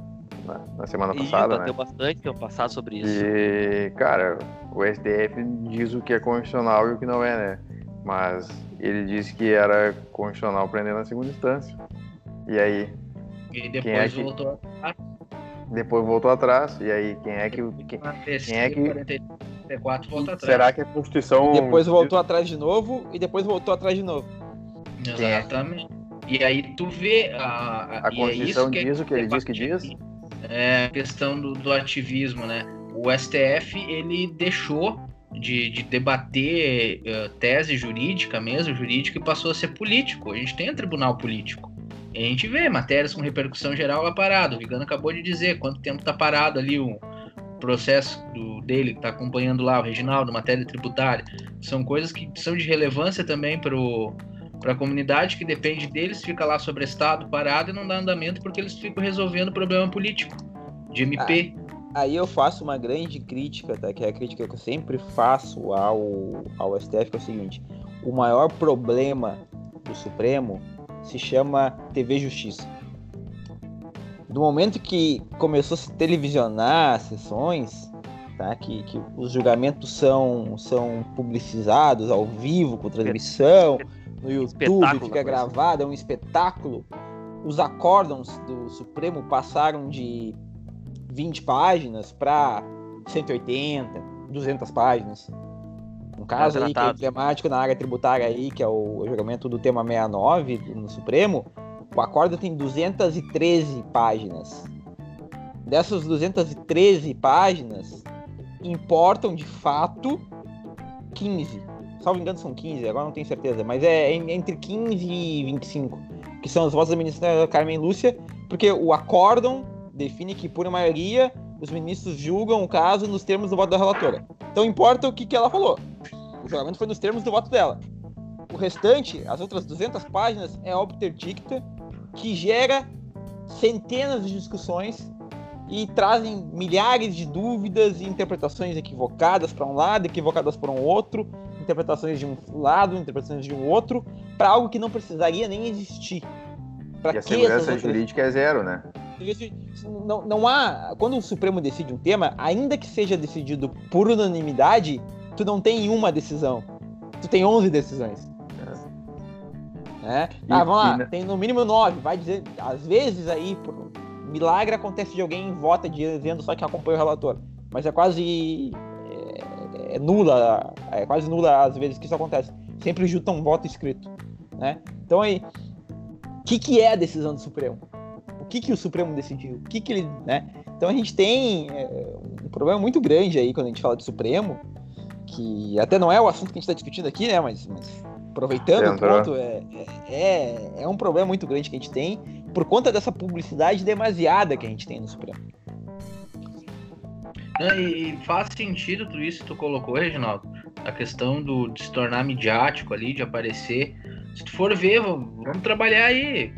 na, na semana e passada. Bateu né? bastante ano passado sobre isso. E, cara, o STF diz o que é constitucional e o que não é, né? Mas ele disse que era constitucional prender na segunda instância. E aí? E depois Quem é que- voltou a Depois voltou atrás. E aí, quem é que. Quem, quem é que- 44 volta atrás. Será que a Constituição. Depois voltou atrás de novo e depois voltou atrás de novo. é? Exatamente. E aí tu vê a, A e é Constituição isso que é diz o que ele diz que diz? É a questão do, do ativismo, né? O STF ele deixou de, de debater eh, tese jurídica mesmo, jurídica, e passou a ser político. A gente tem um tribunal político. A gente vê matérias com repercussão geral lá parado. O Vigano acabou de dizer quanto tempo tá parado ali o processo do, dele, que tá acompanhando lá, o Reginaldo, matéria tributária. São coisas que são de relevância também para a comunidade, que depende deles, fica lá sobre estado parado e não dá andamento porque eles ficam resolvendo problema político, de MP. Aí eu faço uma grande crítica, tá? Que é a crítica que eu sempre faço ao, ao STF, que é o seguinte: o maior problema do Supremo se chama TV Justiça. Do momento que começou a se televisionar as sessões, tá? Que, que os julgamentos são, são publicizados ao vivo, com transmissão, no YouTube, fica gravado, é um espetáculo. Os acórdãos do Supremo passaram de 20 páginas para 180, 200 páginas. Um caso aí que é emblemático na área tributária aí, que é o julgamento do tema 69 no Supremo, o acórdão tem 213 páginas. Dessas 213 páginas, importam de fato 15. Salvo engano são 15, agora não tenho certeza, mas é en- entre 15 e 25, que são os votos da ministra Carmen Lúcia, porque o acórdão define que, por maioria, os ministros julgam o caso nos termos do voto da relatora. Então importa o que, que ela falou. O julgamento foi nos termos do voto dela. O restante, as outras 200 páginas, é obter dicta, que gera centenas de discussões e trazem milhares de dúvidas e interpretações equivocadas para um lado, equivocadas para um outro, interpretações de um lado, interpretações de um outro, para algo que não precisaria nem existir. Pra E a segurança outras- jurídica é zero, né? não, não há. Quando o Supremo decide um tema, ainda que seja decidido por unanimidade, tu não tem uma decisão. Tu tem 11 decisões. É? E- ah, vamos lá, na- tem no mínimo 9. Vai dizer, às vezes aí, por milagre, acontece de alguém vota dizendo só que acompanha o relator. Mas é quase. É, é nula, é quase nula às vezes que isso acontece. Sempre junta um voto escrito. Né? Então aí, o que, que é a decisão do Supremo? O que, que o Supremo decidiu? O que, que ele. Né? Então a gente tem é, um problema muito grande aí quando a gente fala de Supremo, que até não é o assunto que a gente está discutindo aqui, né? Mas, mas aproveitando o ponto, é, é, é um problema muito grande que a gente tem por conta dessa publicidade demasiada que a gente tem no Supremo. Não, e, faz sentido tudo isso que tu colocou, Reginaldo. A questão do, de se tornar midiático ali, de aparecer. Se tu for ver, vamos, vamos trabalhar aí.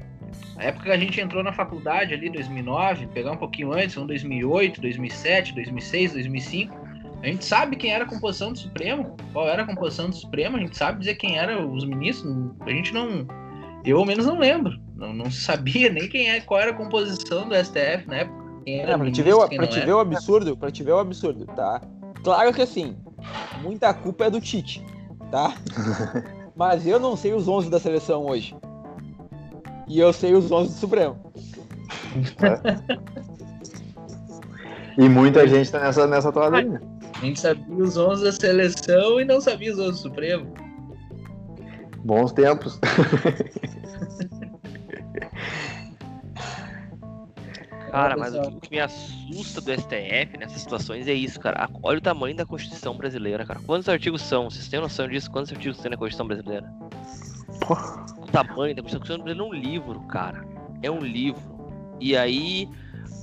A época que a gente entrou na faculdade ali, 2009, pegar um pouquinho antes, um 2008, 2007, 2006, 2005. A gente sabe quem era a composição do Supremo, qual era a composição do Supremo, a gente sabe dizer quem eram os ministros. A gente não. Eu, ao menos, não lembro. Não, não se sabia nem quem é, qual era a composição do STF na época. Quem era É, pra te ver, pra te era. ver o absurdo, pra te ver o absurdo, tá? Claro que assim, muita culpa é do Tite, tá? Mas eu não sei os 11 da seleção hoje. E eu sei os 11 do Supremo. E muita gente tá nessa, nessa toada aí, né? A gente sabia os 11 da seleção e não sabia os 11 do Supremo. Bons tempos. Cara, mas o que, me assusta do STF nessas situações é isso, cara. Olha o tamanho da Constituição brasileira, cara. Quantos artigos são? Vocês têm noção disso? Quantos artigos tem na Constituição brasileira? O tamanho da Constituição brasileira é um livro, cara. É um livro. E aí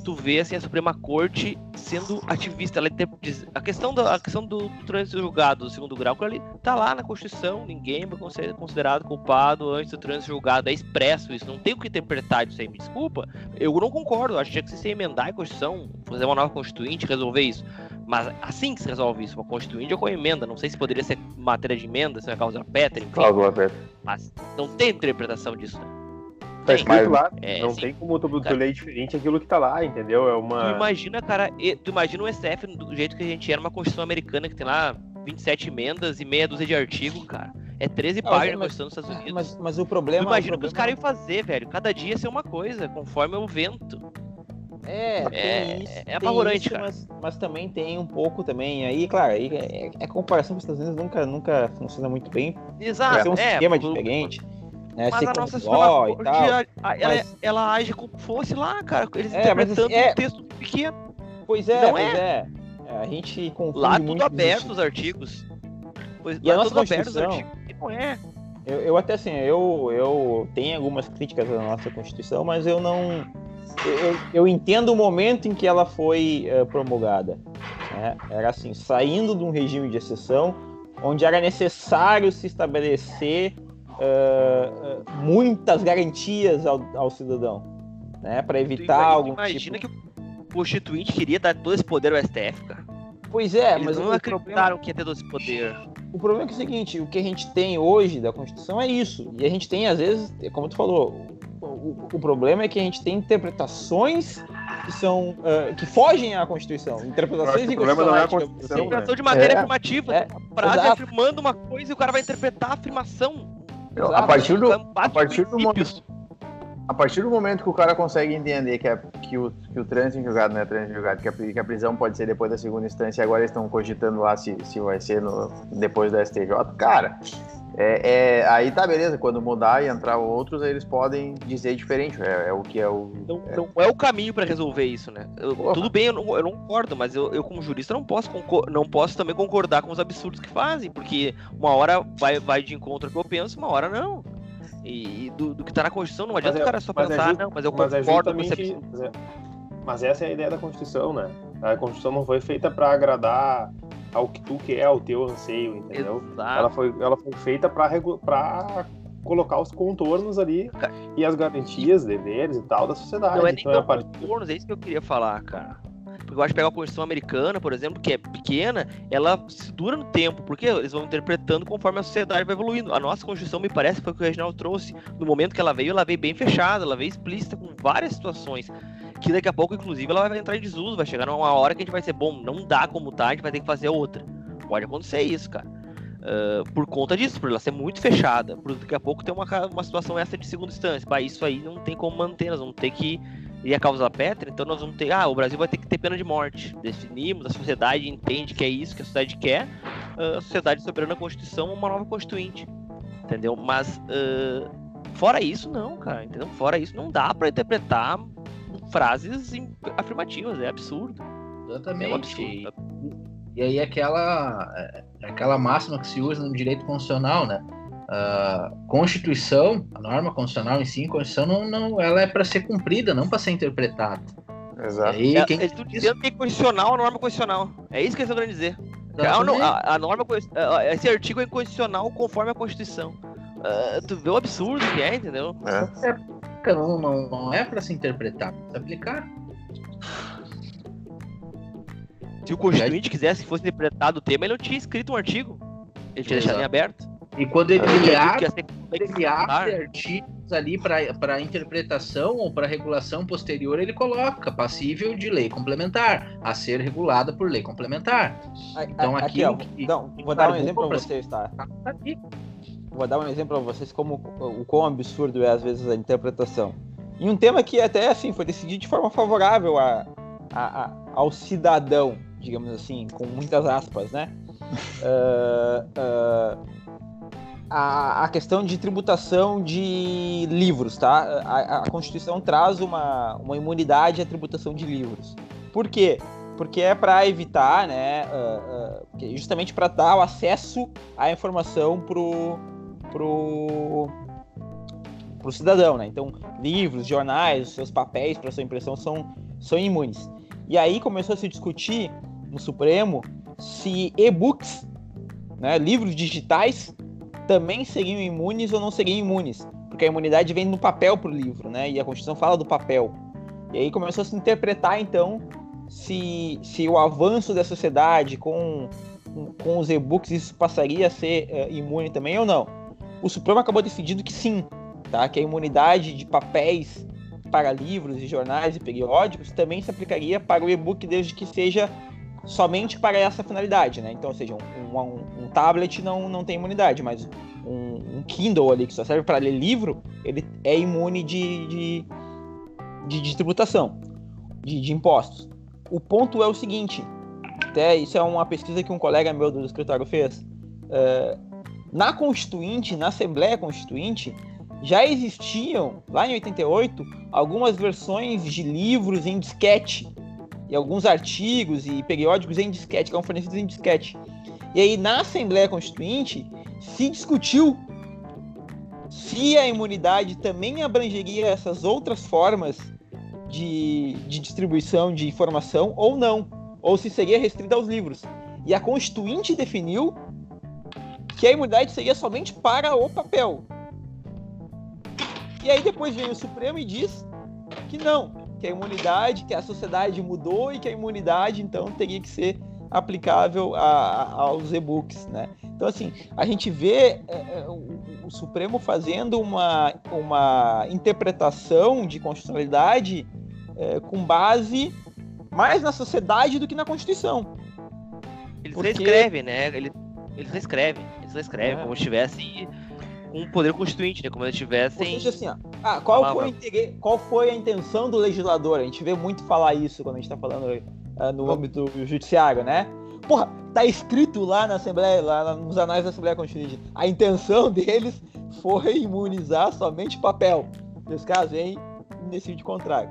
tu vê assim a Suprema Corte sendo ativista. Ela inter- diz- a questão da a questão do, do trânsito julgado do segundo grau, aquilo ali tá lá na Constituição. Ninguém vai ser considerado culpado antes do trânsito julgado. É expresso isso. Não tem o que interpretar disso aí. Me desculpa. Eu não concordo. Acho que tinha que se emendar a Constituição, fazer uma nova Constituinte, resolver isso. Mas assim que se resolve isso, uma Constituinte ou com emenda. Não sei se poderia ser matéria de emenda, se é causa Petra, enfim. Cláusula Petra. Mas não tem interpretação disso, né? Tá Tem. escrito lá. É, não sim. tem como tu, tu Cara. ler diferente aquilo que tá lá, entendeu? É Tu uma. imagina, cara, tu imagina o STF do jeito que a gente era uma Constituição americana que tem lá 27 emendas e meia dúzia de artigos, cara. É 13 Não, páginas mas- Constituição dos Estados Unidos. Mas, mas o Tu problema. imagina o que os caras iam fazer, velho. Cada dia ia ser uma coisa, conforme o vento. É, É- tem isso, é tem apavorante, isso, cara. Mas, mas também tem um pouco também. Aí, claro, aí é, é comparação com os Estados Unidos nunca, nunca funciona muito bem. Exato, ser um é. sistema por- diferente. Né, Mas a nossa dó e tal. A- a- ela, mas- ela age como fosse lá, cara. Eles É, interpretando assim, é- um texto pequeno. Pois é, Não pois é. É, A gente confunde Lá muito tudo aberto os artigos. Pois, E a lá nossa tudo aberto os artigos. Não é. Eu, eu até assim, eu, eu tenho algumas críticas à nossa Constituição, mas eu não. Eu, eu entendo o momento em que ela foi eh, promulgada. né? Era assim, saindo de um regime de exceção, onde era necessário se estabelecer eh, muitas garantias ao, ao cidadão, né? Para Tu evitar imagina, algum imagina tipo. que o Constituinte queria dar todo esse poder ao STF, cara. Pois é, Eles mas não o problema, acreditaram que ia ter todo esse poder. o problema é, que é o seguinte, o que a gente tem hoje da Constituição é isso. E a gente tem, às vezes, é como tu falou, o, o- problema é que a gente tem interpretações que são ah, que fogem à Constituição. Interpretações Eu acho que o problema não é a inconstitucionais, Constituição, assim. né? Interpretação de matéria É. afirmativa. É, frase exato. afirmando uma coisa e o cara vai interpretar a afirmação. Eu- a partir do, a partir do princípios. A partir do momento que o cara consegue entender que, é, que, o, que o trânsito em julgado não é trânsito em julgado, que a, que a prisão pode ser depois da segunda instância e agora eles estão cogitando lá se, se vai ser no, depois da STJ, cara, é, é- aí tá beleza, quando mudar e entrar outros, aí eles podem dizer diferente, é, é o que é o... Não, não é o caminho pra resolver isso, né? Eu- tudo bem, eu não, eu não concordo, mas eu, eu, como jurista não posso, concor- não posso também concordar com os absurdos que fazem, porque uma hora vai, vai de encontro ao que eu penso, uma hora não. E, e do, do que tá na Constituição, não adianta é- o cara só é pensar, ju- não, mas eu Mas é concordo com esse absurdo. Mas, é- mas essa é a ideia da Constituição, né? A Constituição não foi feita para agradar ao que tu quer, ao teu anseio, entendeu? Ela Exato. foi, ela foi feita para colocar os contornos ali Cara. e as garantias, deveres e tal da sociedade. Não é nem então, é partir- contornos, é isso que eu queria falar, cara. Porque eu acho que pegar a Constituição americana, por exemplo, que é pequena, ela se dura no tempo, porque eles vão interpretando conforme a sociedade vai evoluindo. A nossa Constituição, me parece, foi o que o Reginaldo trouxe. No momento que ela veio, ela veio bem fechada, ela veio explícita com várias situações. Que daqui a pouco, inclusive, ela vai entrar em desuso, vai chegar numa hora que a gente vai ser bom, não dá como tá, a gente vai ter que fazer outra. Pode acontecer isso, cara. Ah, por conta disso, por ela ser muito fechada, por daqui a pouco ter uma, uma situação essa de segunda instância. Bah, isso aí não tem como manter, nós vamos ter que ir a causa pétrea, então nós vamos ter, ah, o Brasil vai ter que ter pena de morte. Definimos, a sociedade entende que é isso que a sociedade quer, ah, a sociedade soberana a Constituição, uma nova constituinte. Entendeu? Mas ah, fora isso, não, cara, entendeu? Fora isso, não dá pra interpretar frases afirmativas, é absurdo. É um Exatamente. absurdo. E aí aquela, é, aquela máxima que se usa no direito constitucional, né? A Constituição, a norma constitucional em si, a Constituição não, não ela é para ser cumprida, não para ser interpretada. E Exato. aí, É, quem eles estão dizendo que é constitucional a norma constitucional. É isso que eles estão querendo dizer. Não, Exatamente. a, a norma, esse artigo é inconstitucional conforme a Constituição. Ah, tu vê o absurdo que é, entendeu? É. não, não, não é para se interpretar, para se aplicar. Se o Constituinte quisesse que fosse interpretado o tema, ele não tinha escrito um artigo. Ele tinha deixado em aberto. E quando ele, Ele abre, ele abre artigos ali para interpretação ou para regulação posterior, ele coloca passível de lei complementar, a ser regulada por lei complementar. Então, aqui, aquilo ó, que- não, vou dar um exemplo para vocês, tá? Tá aqui. Vou dar um exemplo para vocês como o quão absurdo é às vezes a interpretação. E um tema que até assim foi decidido de forma favorável a, a- a- ao cidadão, digamos assim, com muitas aspas, né? Ah, ah, a, a questão de tributação de livros, tá? A, a Constituição traz uma, uma imunidade à tributação de livros. Por quê? Porque é para evitar, né? que- justamente para dar o acesso à informação pro, pro, pro cidadão, né? Então, livros, jornais, seus papéis para sua impressão são, são imunes. E aí começou a se discutir no Supremo se e-books, né, livros digitais, também seriam imunes ou não seriam imunes. Porque a imunidade vem no papel pro livro, né? E a Constituição fala do papel. E aí começou a se interpretar, então, se, se o avanço da sociedade com, com, os e-books isso passaria a ser eh, imune também ou não. O Supremo acabou decidindo que sim, tá? Que a imunidade de papéis para livros e jornais e periódicos também se aplicaria para o e-book desde que seja somente para essa finalidade, né? Então, ou seja, um, um, um tablet não, não tem imunidade, mas um, um, Kindle ali que só serve para ler livro, ele é imune de, de, de, de tributação, de, de impostos. O ponto é o seguinte, até isso é uma pesquisa que um colega meu do escritório fez. É, na Constituinte, na Assembleia Constituinte, já existiam, lá em 88, algumas versões de livros em disquete e alguns artigos e periódicos em disquete, que eram fornecidos em disquete. E aí, na Assembleia Constituinte, se discutiu se a imunidade também abrangeria essas outras formas de, de distribuição de informação ou não, ou se seria restrita aos livros. E a Constituinte definiu que a imunidade seria somente para o papel. E aí depois vem o Supremo e diz que não, que a imunidade, que a sociedade mudou e que a imunidade então teria que ser aplicável a, a, aos e-books, né? Então assim, a gente vê é, é, o, o, Supremo fazendo uma, uma interpretação de constitucionalidade é, com base mais na sociedade do que na Constituição. Eles Porque... escrevem, né? Eles, eles escrevem, eles escrevem é. como se estivesse um poder constituinte, né? Como eles tivessem. Ou seja, assim, ó, ah, qual, foi qual foi a intenção do legislador? A gente vê muito falar isso quando a gente tá falando uh, no âmbito judiciário, né? Porra, tá escrito lá na Assembleia, lá nos anais da Assembleia Constituinte. A intenção deles foi imunizar somente papel. Nesse caso, hein? Decide o contrário.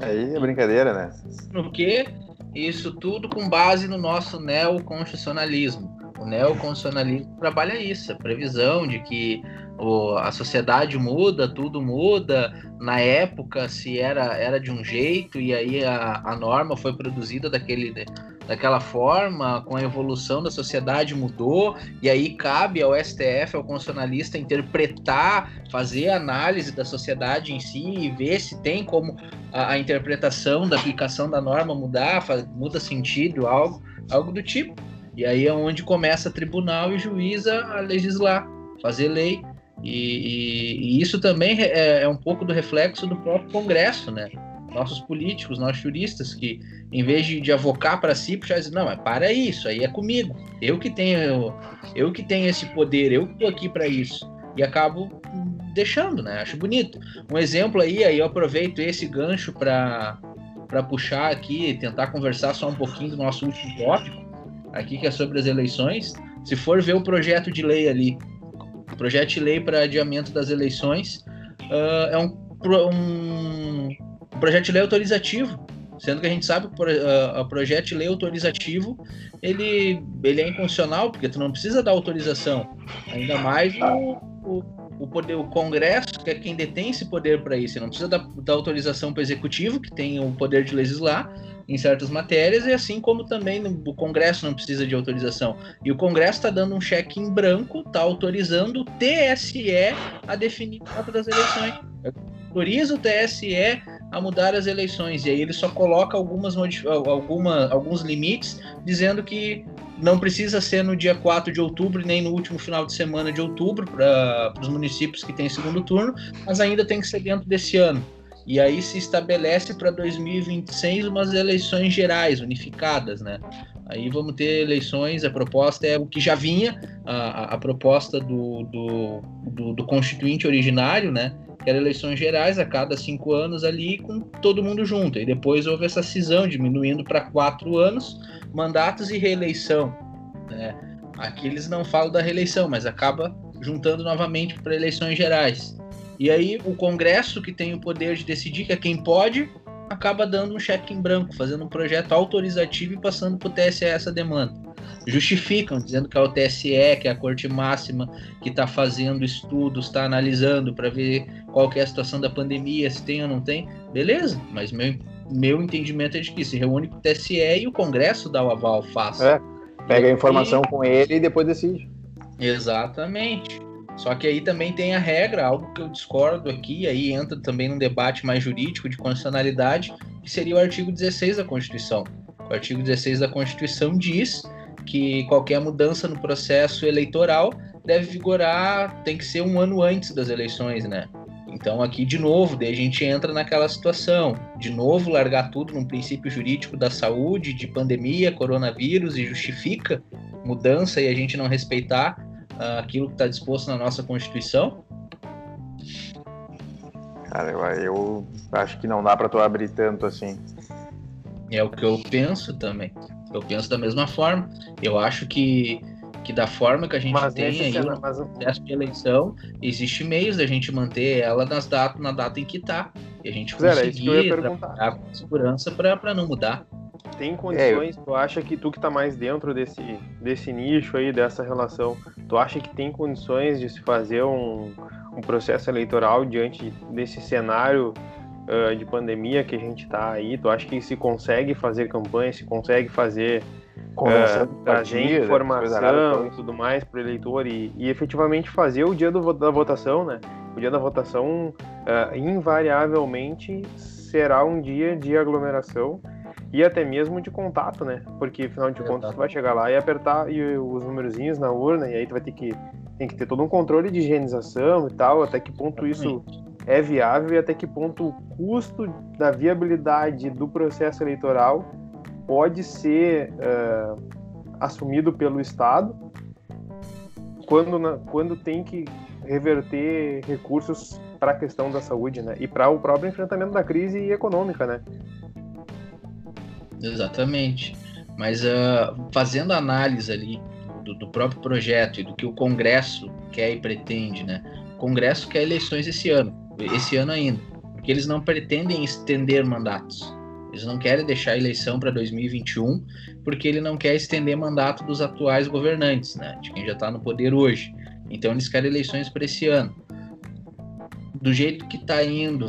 Aí é brincadeira, né? No que? Isso tudo com base no nosso neoconstitucionalismo. O neoconstitucionalismo trabalha isso, a previsão de que o, a sociedade muda, tudo muda. Na época, se era, era de um jeito, e aí a, a norma foi produzida daquele, daquela forma, com a evolução da sociedade mudou, e aí cabe ao STF, ao constitucionalista, interpretar, fazer análise da sociedade em si e ver se tem como a, a interpretação da aplicação da norma mudar, faz, muda sentido, algo, algo do tipo. E aí é onde começa tribunal e juiz a legislar, fazer lei. E, e, e isso também é, é, um pouco do reflexo do próprio Congresso, né? Nossos políticos, nossos juristas, que em vez de, de avocar para si, já dizem, não, mas para isso, aí é comigo. Eu que tenho, eu que tenho esse poder, eu que estou aqui para isso. E acabo deixando, né? Acho bonito. Um exemplo aí, aí eu aproveito esse gancho para para puxar aqui, tentar conversar só um pouquinho do nosso último tópico, aqui que é sobre as eleições, se for ver o projeto de lei ali, o projeto de lei para adiamento das eleições, uh, é um, um, projeto de lei autorizativo, sendo que a gente sabe que uh, o projeto de lei autorizativo ele, ele é inconstitucional, porque tu não precisa dar autorização, ainda mais o, o, o poder, o Congresso, que é quem detém esse poder para isso, não precisa dar autorização para o Executivo, que tem o poder de legislar, em certas matérias, e assim como também o Congresso não precisa de autorização. E o Congresso está dando um cheque em branco, está autorizando o TSE a definir a data das eleições. Autoriza o TSE a mudar as eleições. E aí ele só coloca algumas alguma, alguns limites, dizendo que não precisa ser no dia 4 de outubro, nem no último final de semana de outubro, para os municípios que têm segundo turno, mas ainda tem que ser dentro desse ano. E aí se estabelece para 2026 umas eleições gerais, unificadas, né? Aí vamos ter eleições, a proposta é o que já vinha, a, a proposta do, do, do, do, constituinte originário, né? Que era eleições gerais a cada cinco anos ali, com todo mundo junto. E depois houve essa cisão, diminuindo para quatro anos, mandatos e reeleição. Né? Aqui eles não falam da reeleição, mas acaba juntando novamente para eleições gerais. E aí o Congresso, que tem o poder de decidir, que é quem pode, acaba dando um cheque em branco, fazendo um projeto autorizativo e passando para o TSE essa demanda. Justificam, dizendo que é o TSE, que é a corte máxima, que está fazendo estudos, está analisando para ver qual é a situação da pandemia, se tem ou não tem. Beleza, mas meu, meu entendimento é de que se reúne com o TSE e o Congresso dá o aval, faça. É, pega a informação e... com ele e depois decide. Exatamente. Só que aí também tem a regra, algo que eu discordo aqui, aí entra também num debate mais jurídico de constitucionalidade, que seria o artigo 16 da Constituição. O artigo 16 da Constituição diz que qualquer mudança no processo eleitoral deve vigorar, tem que ser um ano antes das eleições, né? Então aqui de novo, daí a gente entra naquela situação, de novo largar tudo num princípio jurídico da saúde, de pandemia, coronavírus e justifica mudança e a gente não respeitar aquilo que está disposto na nossa Constituição? Cara, eu, eu acho que não dá para tu abrir tanto assim. É o que eu penso também. Eu penso da mesma forma. Eu acho que que da forma que a gente mas tem aí o processo de eleição, existe meios da gente manter ela nas datas, na data em que está. E a gente conseguir trabalhar com segurança para não mudar. Tem condições, é, tu acha que tu que está mais dentro desse, desse nicho aí, dessa relação, tu acha que tem condições de se fazer um, um processo eleitoral diante desse cenário uh, de pandemia que a gente está aí? Tu acha que se consegue fazer campanha, se consegue fazer uh, trazer informação e tudo mais para o eleitor e, e, efetivamente fazer o dia do, da votação, né? O dia da votação uh, invariavelmente será um dia de aglomeração e até mesmo de contato, né? Porque afinal de contas tu vai chegar lá e apertar e os numerozinhos na urna e aí tu vai ter que tem que ter todo um controle de higienização e tal, até que ponto isso é viável e até que ponto o custo da viabilidade do processo eleitoral pode ser uh, assumido pelo Estado quando, na, quando tem que reverter recursos para a questão da saúde, né? E para o próprio enfrentamento da crise econômica, né? Exatamente. Mas uh, fazendo análise ali do, do, próprio projeto e do que o Congresso quer e pretende, né? O Congresso quer eleições esse ano, esse ano ainda, porque eles não pretendem estender mandatos. Eles não querem deixar a eleição para 2021 porque ele não quer estender mandato dos atuais governantes, né? De quem já está no poder hoje. Então eles querem eleições para esse ano. Do jeito que está indo,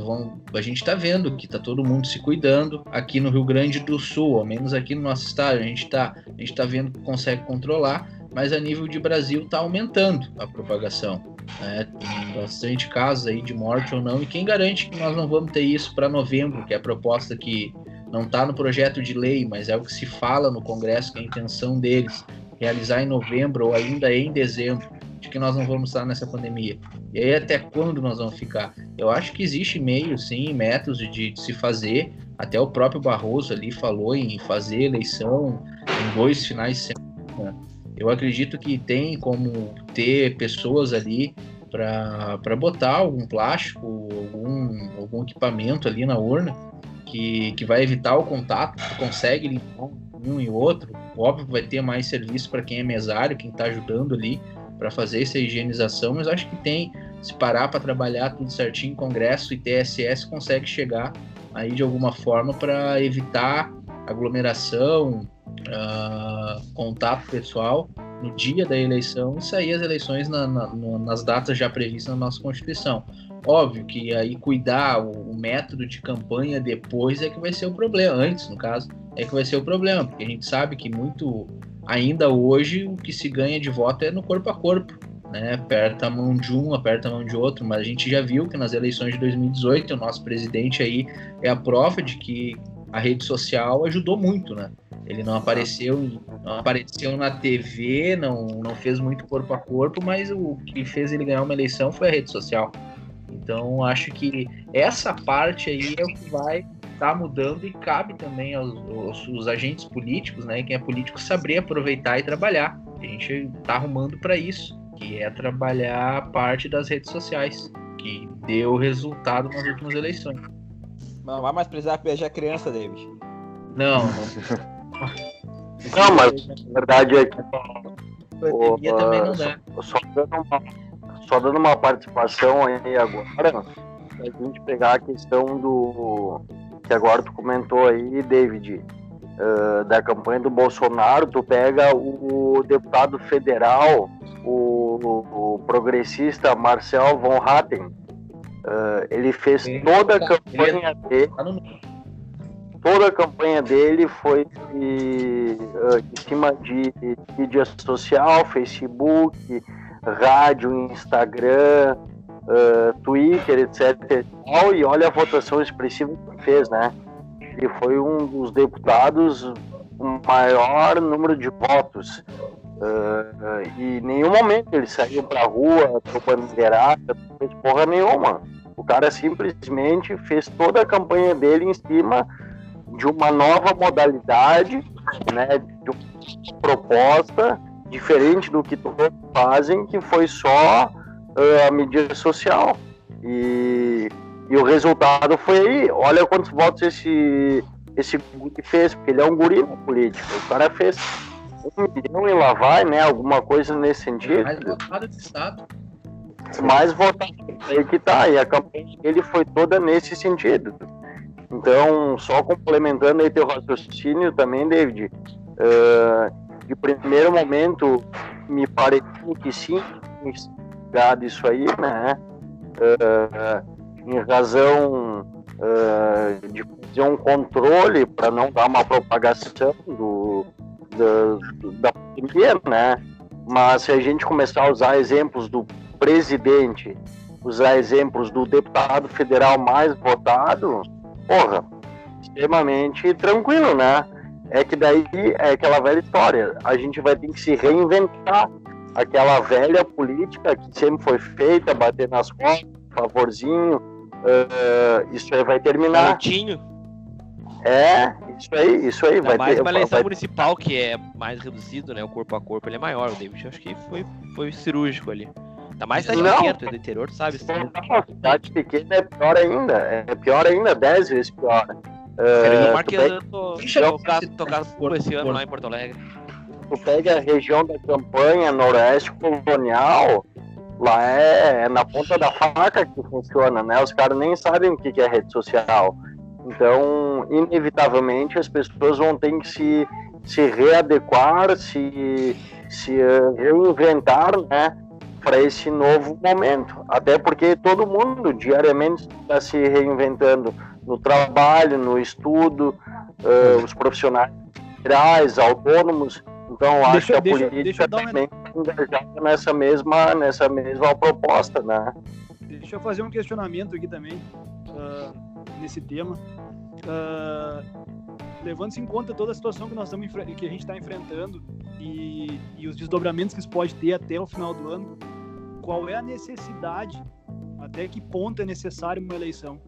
a gente está vendo que está todo mundo se cuidando. Aqui no Rio Grande do Sul, ao menos aqui no nosso estado, a gente está tá vendo que consegue controlar, mas a nível de Brasil está aumentando a propagação. Né? Tem bastante casos aí de morte ou não, e quem garante que nós não vamos ter isso para novembro, que é a proposta que não está no projeto de lei, mas é o que se fala no Congresso, que é a intenção deles, realizar em novembro ou ainda em dezembro, de que nós não vamos estar nessa pandemia. E aí até quando nós vamos ficar? Eu acho que existe meio, sim, métodos de, de se fazer, até o próprio Barroso ali falou em fazer eleição em dois finais de semana. Eu acredito que tem como ter pessoas ali para botar algum plástico, algum, algum equipamento ali na urna que, que vai evitar o contato, consegue limpar um e outro. Óbvio que vai ter mais serviço para quem é mesário, quem está ajudando ali para fazer essa higienização, mas acho que tem, se parar para trabalhar tudo certinho, Congresso e TSS consegue chegar aí de alguma forma para evitar aglomeração, uh, contato pessoal no dia da eleição e sair as eleições na, na, nas datas já previstas na nossa Constituição. Óbvio que aí cuidar o, o, método de campanha depois é que vai ser o problema, antes no caso, é que vai ser o problema, porque a gente sabe que muito, ainda hoje, o que se ganha de voto é no corpo a corpo, né? Aperta a mão de um, aperta a mão de outro, mas a gente já viu que nas eleições de 2018 o nosso presidente aí é a prova de que a rede social ajudou muito, né? Ele não apareceu, não apareceu na TV, não, não fez muito corpo a corpo, mas o que fez ele ganhar uma eleição foi a rede social. Então, acho que essa parte aí é o que vai estar tá mudando e cabe também aos, aos, aos, agentes políticos, né? Quem é político saber aproveitar e trabalhar. A gente está arrumando para isso, que é trabalhar a parte das redes sociais, que deu resultado nas últimas eleições. Não vai mais precisar beijar criança, David. Não, não. Mas a verdade é que. O, também não dá. Só dando uma só dando uma participação aí agora, a gente pegar a questão do que agora tu comentou aí, David, uh, da campanha do Bolsonaro, tu pega o, deputado federal, o, o, progressista Marcel von Hatten, uh, ele fez toda a campanha dele. toda a campanha dele foi uh, em cima de mídia social, Facebook, rádio, Instagram, uh, Twitter, etc. E, olha a votação expressiva que fez, né? Ele foi um dos deputados com maior número de votos. Uh, e em nenhum momento ele saiu pra rua, trocando bandeirada, não fez porra nenhuma. O cara simplesmente fez toda a campanha dele em cima de uma nova modalidade, né, de uma proposta diferente do que todos fazem, que foi só a mídia social. E, e o resultado foi aí. Olha quantos votos esse, esse guri fez, porque ele é um guri na política. O cara fez um milhão e lá vai, né? Alguma coisa nesse sentido. Mais votado do Estado. Mais votado. Aí que tá. E a campanha dele foi toda nesse sentido. Então, só complementando aí teu raciocínio também, David, uh, de primeiro momento me pareceu que sim, isso aí, né? Uh, em razão uh, de fazer um controle para não dar uma propagação do, do, da pandemia, né? Mas se a gente começar a usar exemplos do presidente, usar exemplos do deputado federal mais votado, porra, extremamente tranquilo, né? É que daí é aquela velha história. A gente vai ter que se reinventar. Aquela velha política que sempre foi feita, bater nas costas, favorzinho, uh, isso aí vai terminar. Cantinho. É, isso aí, isso aí. Ainda vai mais ter, uma eleição vai- municipal que é mais reduzido, né? O corpo a corpo ele é maior. O David acho que foi, foi cirúrgico ali. Ainda mais cidade Não. pequena, é do interior, tu sabe? Não, cidade pequena é pior ainda. É pior ainda, dez vezes pior. Uh, o tu, Marquês pega, to- Deixa eu- tocar, tocar fogo esse ano lá em Porto Alegre. Tu pega a região da campanha noroeste colonial, lá é, é na ponta da faca que funciona, né? Os caras nem sabem o que é rede social. Então, inevitavelmente, as pessoas vão ter que se, se readequar, se, se reinventar, né? Para esse novo momento. Até porque todo mundo diariamente está se reinventando no trabalho, no estudo, eh, os profissionais liberais, autônomos. Então, acho Deixa- que a deixa- política deixa uma- também engajada nessa mesma, nessa mesma proposta, né? Deixa eu fazer um questionamento aqui também ah, nesse tema. Ah, Levando-se em conta toda a situação que nós estamos que a gente está enfrentando e, e os desdobramentos que isso pode ter até o final do ano, qual é a necessidade? Até que ponto é necessário uma eleição?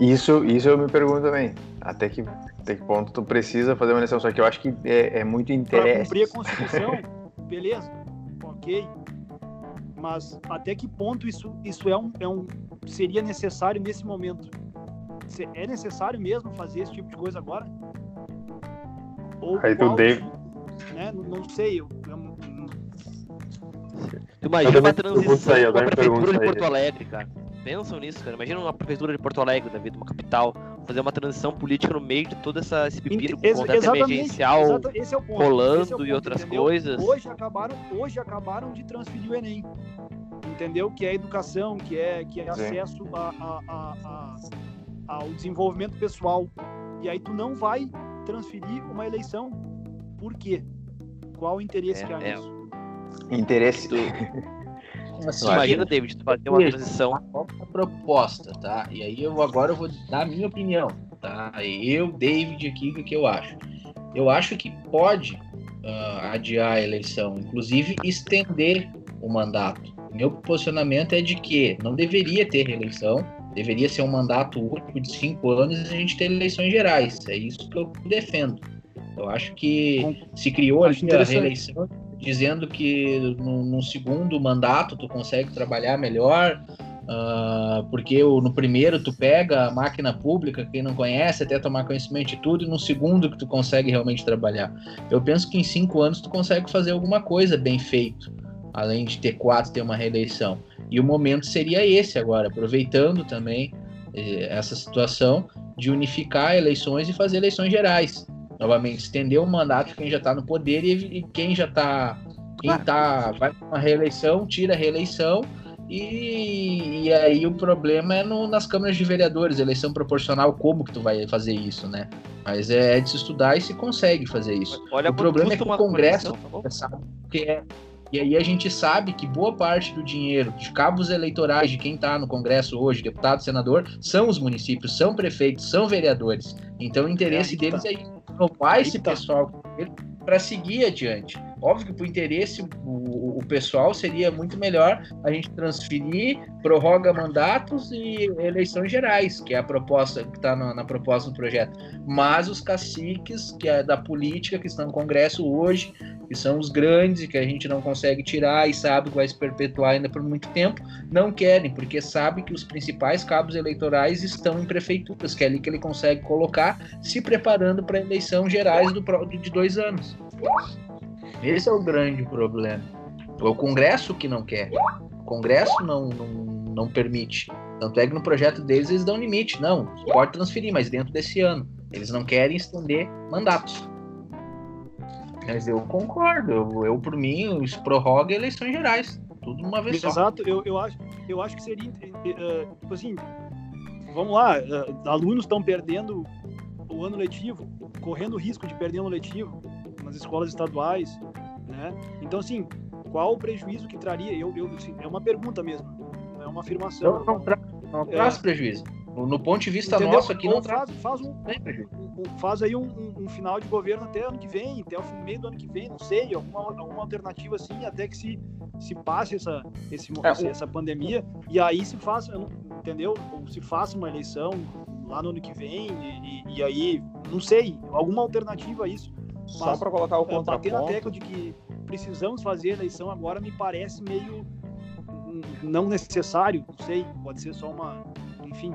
Isso, isso eu me pergunto também. Até que, até que ponto tu precisa fazer uma eleição? Só que eu acho que é, é muito Para interesse. cumprir a Constituição, beleza, ok. Mas até que ponto isso, isso é um, é um seria necessário nesse momento? É necessário mesmo fazer esse tipo de coisa agora? Ou Aí tu deve- né, não, não sei. Eu, eu- Tu imagina uma transição aí, com a prefeitura de. Porto Alegre, cara. Pensam nisso, cara. Imagina uma prefeitura de Porto Alegre, da vida, uma capital, fazer uma transição política no meio de todo essa, esse pepino com Ex- contrato emergencial. é o ponto, rolando esse é o e ponto, outras entendeu? coisas. Hoje acabaram, hoje acabaram de transferir o Enem. Entendeu? Que é educação, que é, que é Sim. acesso a, a- a- a- ao desenvolvimento pessoal. E aí tu não vai transferir uma eleição. Por quê? Qual o interesse É, que há é. nisso? Interesse. Assim, Tu imagina, David, tu fazer uma transição. qual é a proposta, tá? E aí eu agora eu vou dar a minha opinião, tá? Eu, David, aqui, o que eu acho? Eu acho que pode ah, adiar a eleição, inclusive estender o mandato. Meu posicionamento é de que não deveria ter reeleição, deveria ser um mandato único de cinco anos e a gente ter eleições gerais. É isso que eu defendo. Eu acho que se criou Acho ali a reeleição dizendo que no, no segundo mandato tu consegue trabalhar melhor, ah, porque o- no primeiro tu pega a máquina pública, quem não conhece, até tomar conhecimento de tudo, e no segundo que tu consegue realmente trabalhar. Eu penso que em cinco anos tu consegue fazer alguma coisa bem feito, além de ter quatro, ter uma reeleição. E o momento seria esse agora, aproveitando também eh, essa situação de unificar eleições e fazer eleições gerais. Novamente, estender o mandato de quem já está no poder e, e quem já está. Quem tá, vai para uma reeleição, tira a reeleição e, e aí o problema é no- nas câmaras de vereadores, eleição proporcional, como que tu vai fazer isso, né? Mas é de se estudar e se consegue fazer isso. Olha O problema é que o Congresso tá sabe que é. E aí a gente sabe que boa parte do dinheiro de cabos eleitorais de quem está no Congresso hoje, deputado, senador, são os municípios, são prefeitos, são vereadores. Então o interesse aí que deles tá. é renovar esse pessoal para seguir adiante. Óbvio que por interesse o, o pessoal seria muito melhor a gente transferir, prorroga mandatos e eleições gerais, que é a proposta que está na, na, proposta do projeto. Mas os caciques, que é da política, que estão no Congresso hoje, que são os grandes, que a gente não consegue tirar e sabe que vai se perpetuar ainda por muito tempo, não querem, porque sabe que os principais cabos eleitorais estão em prefeituras, que é ali que ele consegue colocar, se preparando para eleição gerais do, de dois anos. Esse é o grande problema. É o Congresso que não quer. O Congresso não, não, não permite. Tanto é que no projeto deles eles dão limite. Não, pode transferir, mas dentro desse ano. Eles não querem estender mandatos. Mas eu concordo. Eu, eu por mim, isso prorroga eleições gerais. Tudo uma vez Exato, só. Exato, eu, eu, acho, eu acho que seria. Uh, tipo assim, vamos lá, uh, alunos estão perdendo o ano letivo, correndo o risco de perder o ano letivo nas escolas estaduais, né? Então, assim, qual o prejuízo que traria? Eu, eu assim, é uma pergunta mesmo, não é uma afirmação. Não, não, tra não é, traz prejuízo. No, no, ponto de vista entendeu? nosso aqui, não faz, faz, um, um, faz aí um, um, final de governo até ano que vem, até o meio do ano que vem, não sei, alguma, alguma alternativa assim, até que se, se passe essa, esse, é, essa pandemia, e aí se faça, entendeu? Ou se faça uma eleição lá no ano que vem, e, e, e aí, não sei, alguma alternativa a isso. Só para colocar o contraponto. Bater na tecla de que precisamos fazer eleição agora me parece meio não necessário, não sei, pode ser só uma, enfim.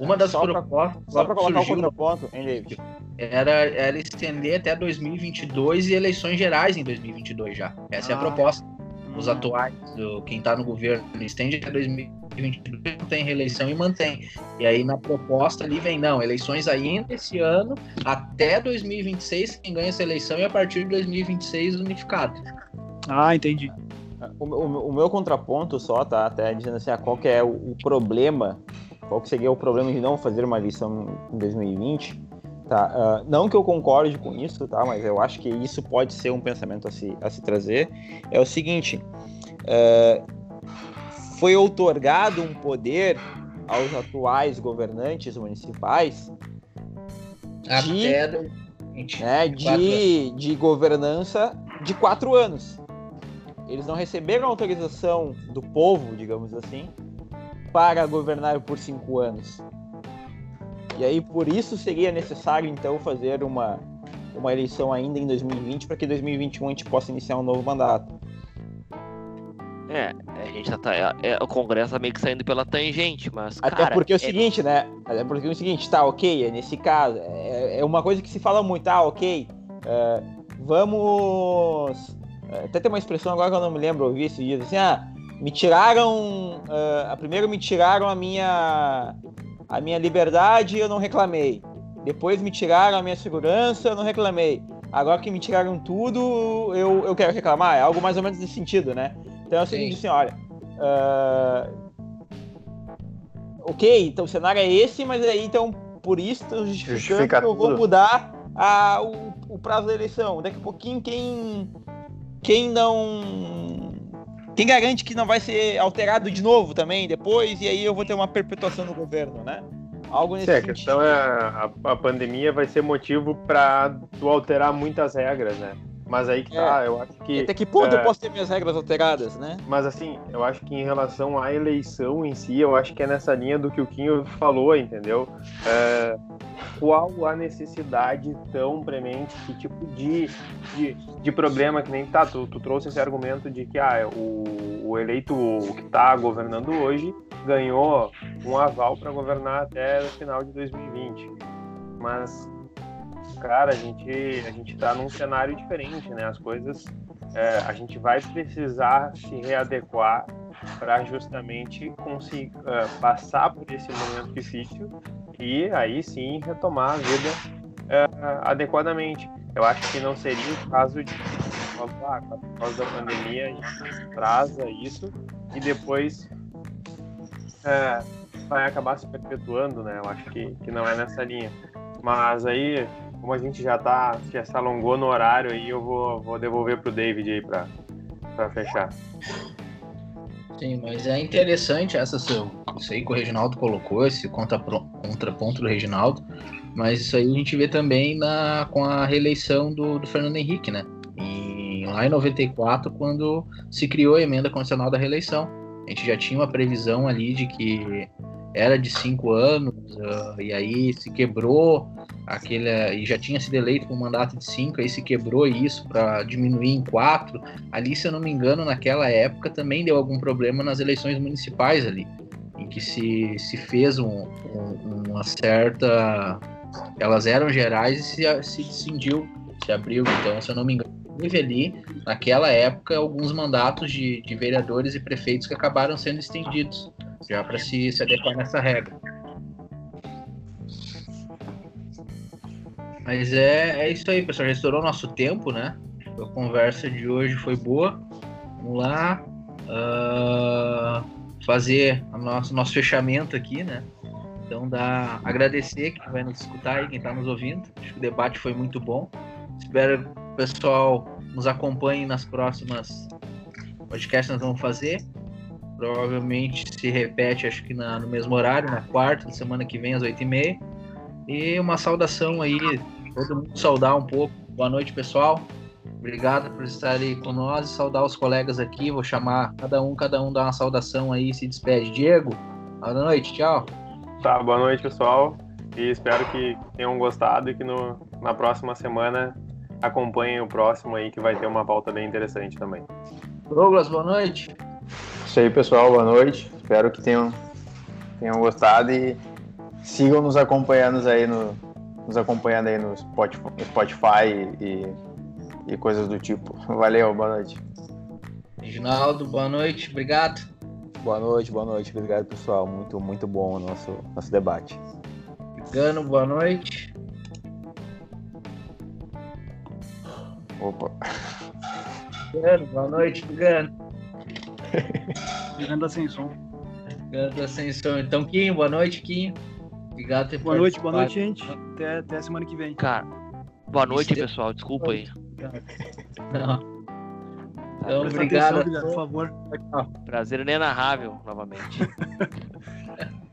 Uma das só propostas. Só para colocar surgiu, o contraponto, hein, David? Era, era estender até 2022 e eleições gerais em 2022 já. Essa ah, é a ah. proposta. Os hum. atuais, quem está no governo, estende até 2022 2022 não tem reeleição e mantém. E aí na proposta ali vem, não, eleições ainda esse ano, até 2026, quem ganha essa eleição e a partir de 2026 unificado. Ah, entendi. O, o, o meu contraponto só, tá? Até dizendo assim, ah, qual que é o, o, problema, qual que seria o problema de não fazer uma eleição em 2020, tá? Uh, não que eu concorde com isso, tá? Mas eu acho que isso pode ser um pensamento a se, a se trazer. É o seguinte, uh, foi outorgado um poder aos atuais governantes municipais de, Até né, de, de governança de quatro anos. Eles não receberam autorização do povo, digamos assim, para governar por cinco anos. E aí, por isso, seria necessário, então, fazer uma, uma eleição ainda em 2020, para que em 2021 a gente possa iniciar um novo mandato. É, a gente tá, é, é, o Congresso tá meio que saindo pela tangente, mas. Até cara, porque é o seguinte, né? Até porque é o seguinte, tá, ok, é nesse caso. É, é uma coisa que se fala muito, tá, ok. É, vamos. Até tem uma expressão agora que eu não me lembro, eu ouvi esses dias assim, ah, me tiraram. Uh, primeiro me tiraram a minha. a minha liberdade e eu não reclamei. Depois me tiraram a minha segurança, eu não reclamei. Agora que me tiraram tudo, eu, eu quero reclamar. É algo mais ou menos nesse sentido, né? Então é o seguinte, assim, olha. Uh... Ok, então o cenário é esse, mas aí então por isso estou justificando que eu vou mudar a, o, o, prazo da eleição. Daqui a pouquinho quem quem não quem garante que não vai ser alterado de novo também depois e aí eu vou ter uma perpetuação do governo, né? Algo nesse Sim, sentido. a questão é a, a pandemia vai ser motivo para tu alterar muitas regras, né? Mas aí que tá, é. eu acho que. Até que ponto é... eu posso ter minhas regras alteradas, né? Mas assim, eu acho que em relação à eleição em si, eu acho que é nessa linha do que o Quinho falou, entendeu? É... Qual a necessidade tão premente, que tipo de, de, de problema que nem tá? Tu, tu, trouxe esse argumento de que ah, o, o eleito que tá governando hoje ganhou um aval para governar até o final de 2020. Mas cara, a gente, a gente tá num cenário diferente, né? As coisas, é, a gente vai precisar se readequar para justamente conseguir uh, passar por esse momento difícil e aí sim retomar a vida uh, adequadamente. Eu acho que não seria o caso de ah, por causa da pandemia a gente atrasa isso e depois uh, vai acabar se perpetuando, né? Eu acho que, que não é nessa linha. Mas aí como a gente já tá, já se alongou no horário aí, eu vou, vou devolver pro David aí para para fechar. Sim, mas é interessante essa seu, isso aí que o Reginaldo colocou, esse contra, contraponto do Reginaldo, mas isso aí a gente vê também na, com a reeleição do, do Fernando Henrique, né? Em, lá em 94, quando se criou a emenda constitucional da reeleição. A gente já tinha uma previsão ali de que era de cinco anos, uh, e aí se quebrou aquele. e já tinha sido eleito com um mandato de cinco, aí se quebrou isso para diminuir em quatro. Ali, se eu não me engano, naquela época também deu algum problema nas eleições municipais ali, em que se, se fez um, um, uma certa. Elas eram gerais e se, se decidiu, se abriu, então, se eu não me engano. Teve ali, naquela época, alguns mandatos de, de vereadores e prefeitos que acabaram sendo estendidos já para se, se adequar nessa regra. Mas é, é isso aí, pessoal. Já estourou nosso tempo, né? A conversa de hoje foi boa. Vamos lá. Uh, fazer o nosso, nosso fechamento aqui, né? Então, dá, agradecer quem vai nos escutar e quem está nos ouvindo. Acho que o debate foi muito bom. Espero pessoal nos acompanhe nas próximas podcasts que nós vamos fazer. Provavelmente se repete, acho que na, no mesmo horário, na quarta, semana que vem, às oito e meia. E uma saudação aí, todo mundo saudar um pouco. Boa noite, pessoal. Obrigado por estar aí com nós e saudar os colegas aqui. Vou chamar cada um, cada um dá uma saudação aí se despede. Diego, boa noite, tchau. Tá, boa noite, pessoal. E espero que tenham gostado e que no, na próxima semana acompanhem o próximo aí, que vai ter uma pauta bem interessante também. Douglas, boa noite isso aí, pessoal. Boa noite. Espero que tenham, tenham gostado e sigam nos acompanhando aí no, nos acompanhando aí no Spotify e, e coisas do tipo. Valeu, boa noite. Reginaldo, boa noite, obrigado. Boa noite, boa noite, obrigado pessoal. Muito, muito bom o nosso, nosso debate. Gano, boa noite. Opa. Gano, boa noite, Gano. Grande Ascensão. Grande Ascensão. Então, Kim, boa noite, Kim. Obrigado por ter Boa noite, boa noite, gente. Até, até a semana que vem. Cara, boa noite, pessoal. Desculpa aí. Não. Então, obrigado. Atenção, por favor. Prazer inenarrável, novamente.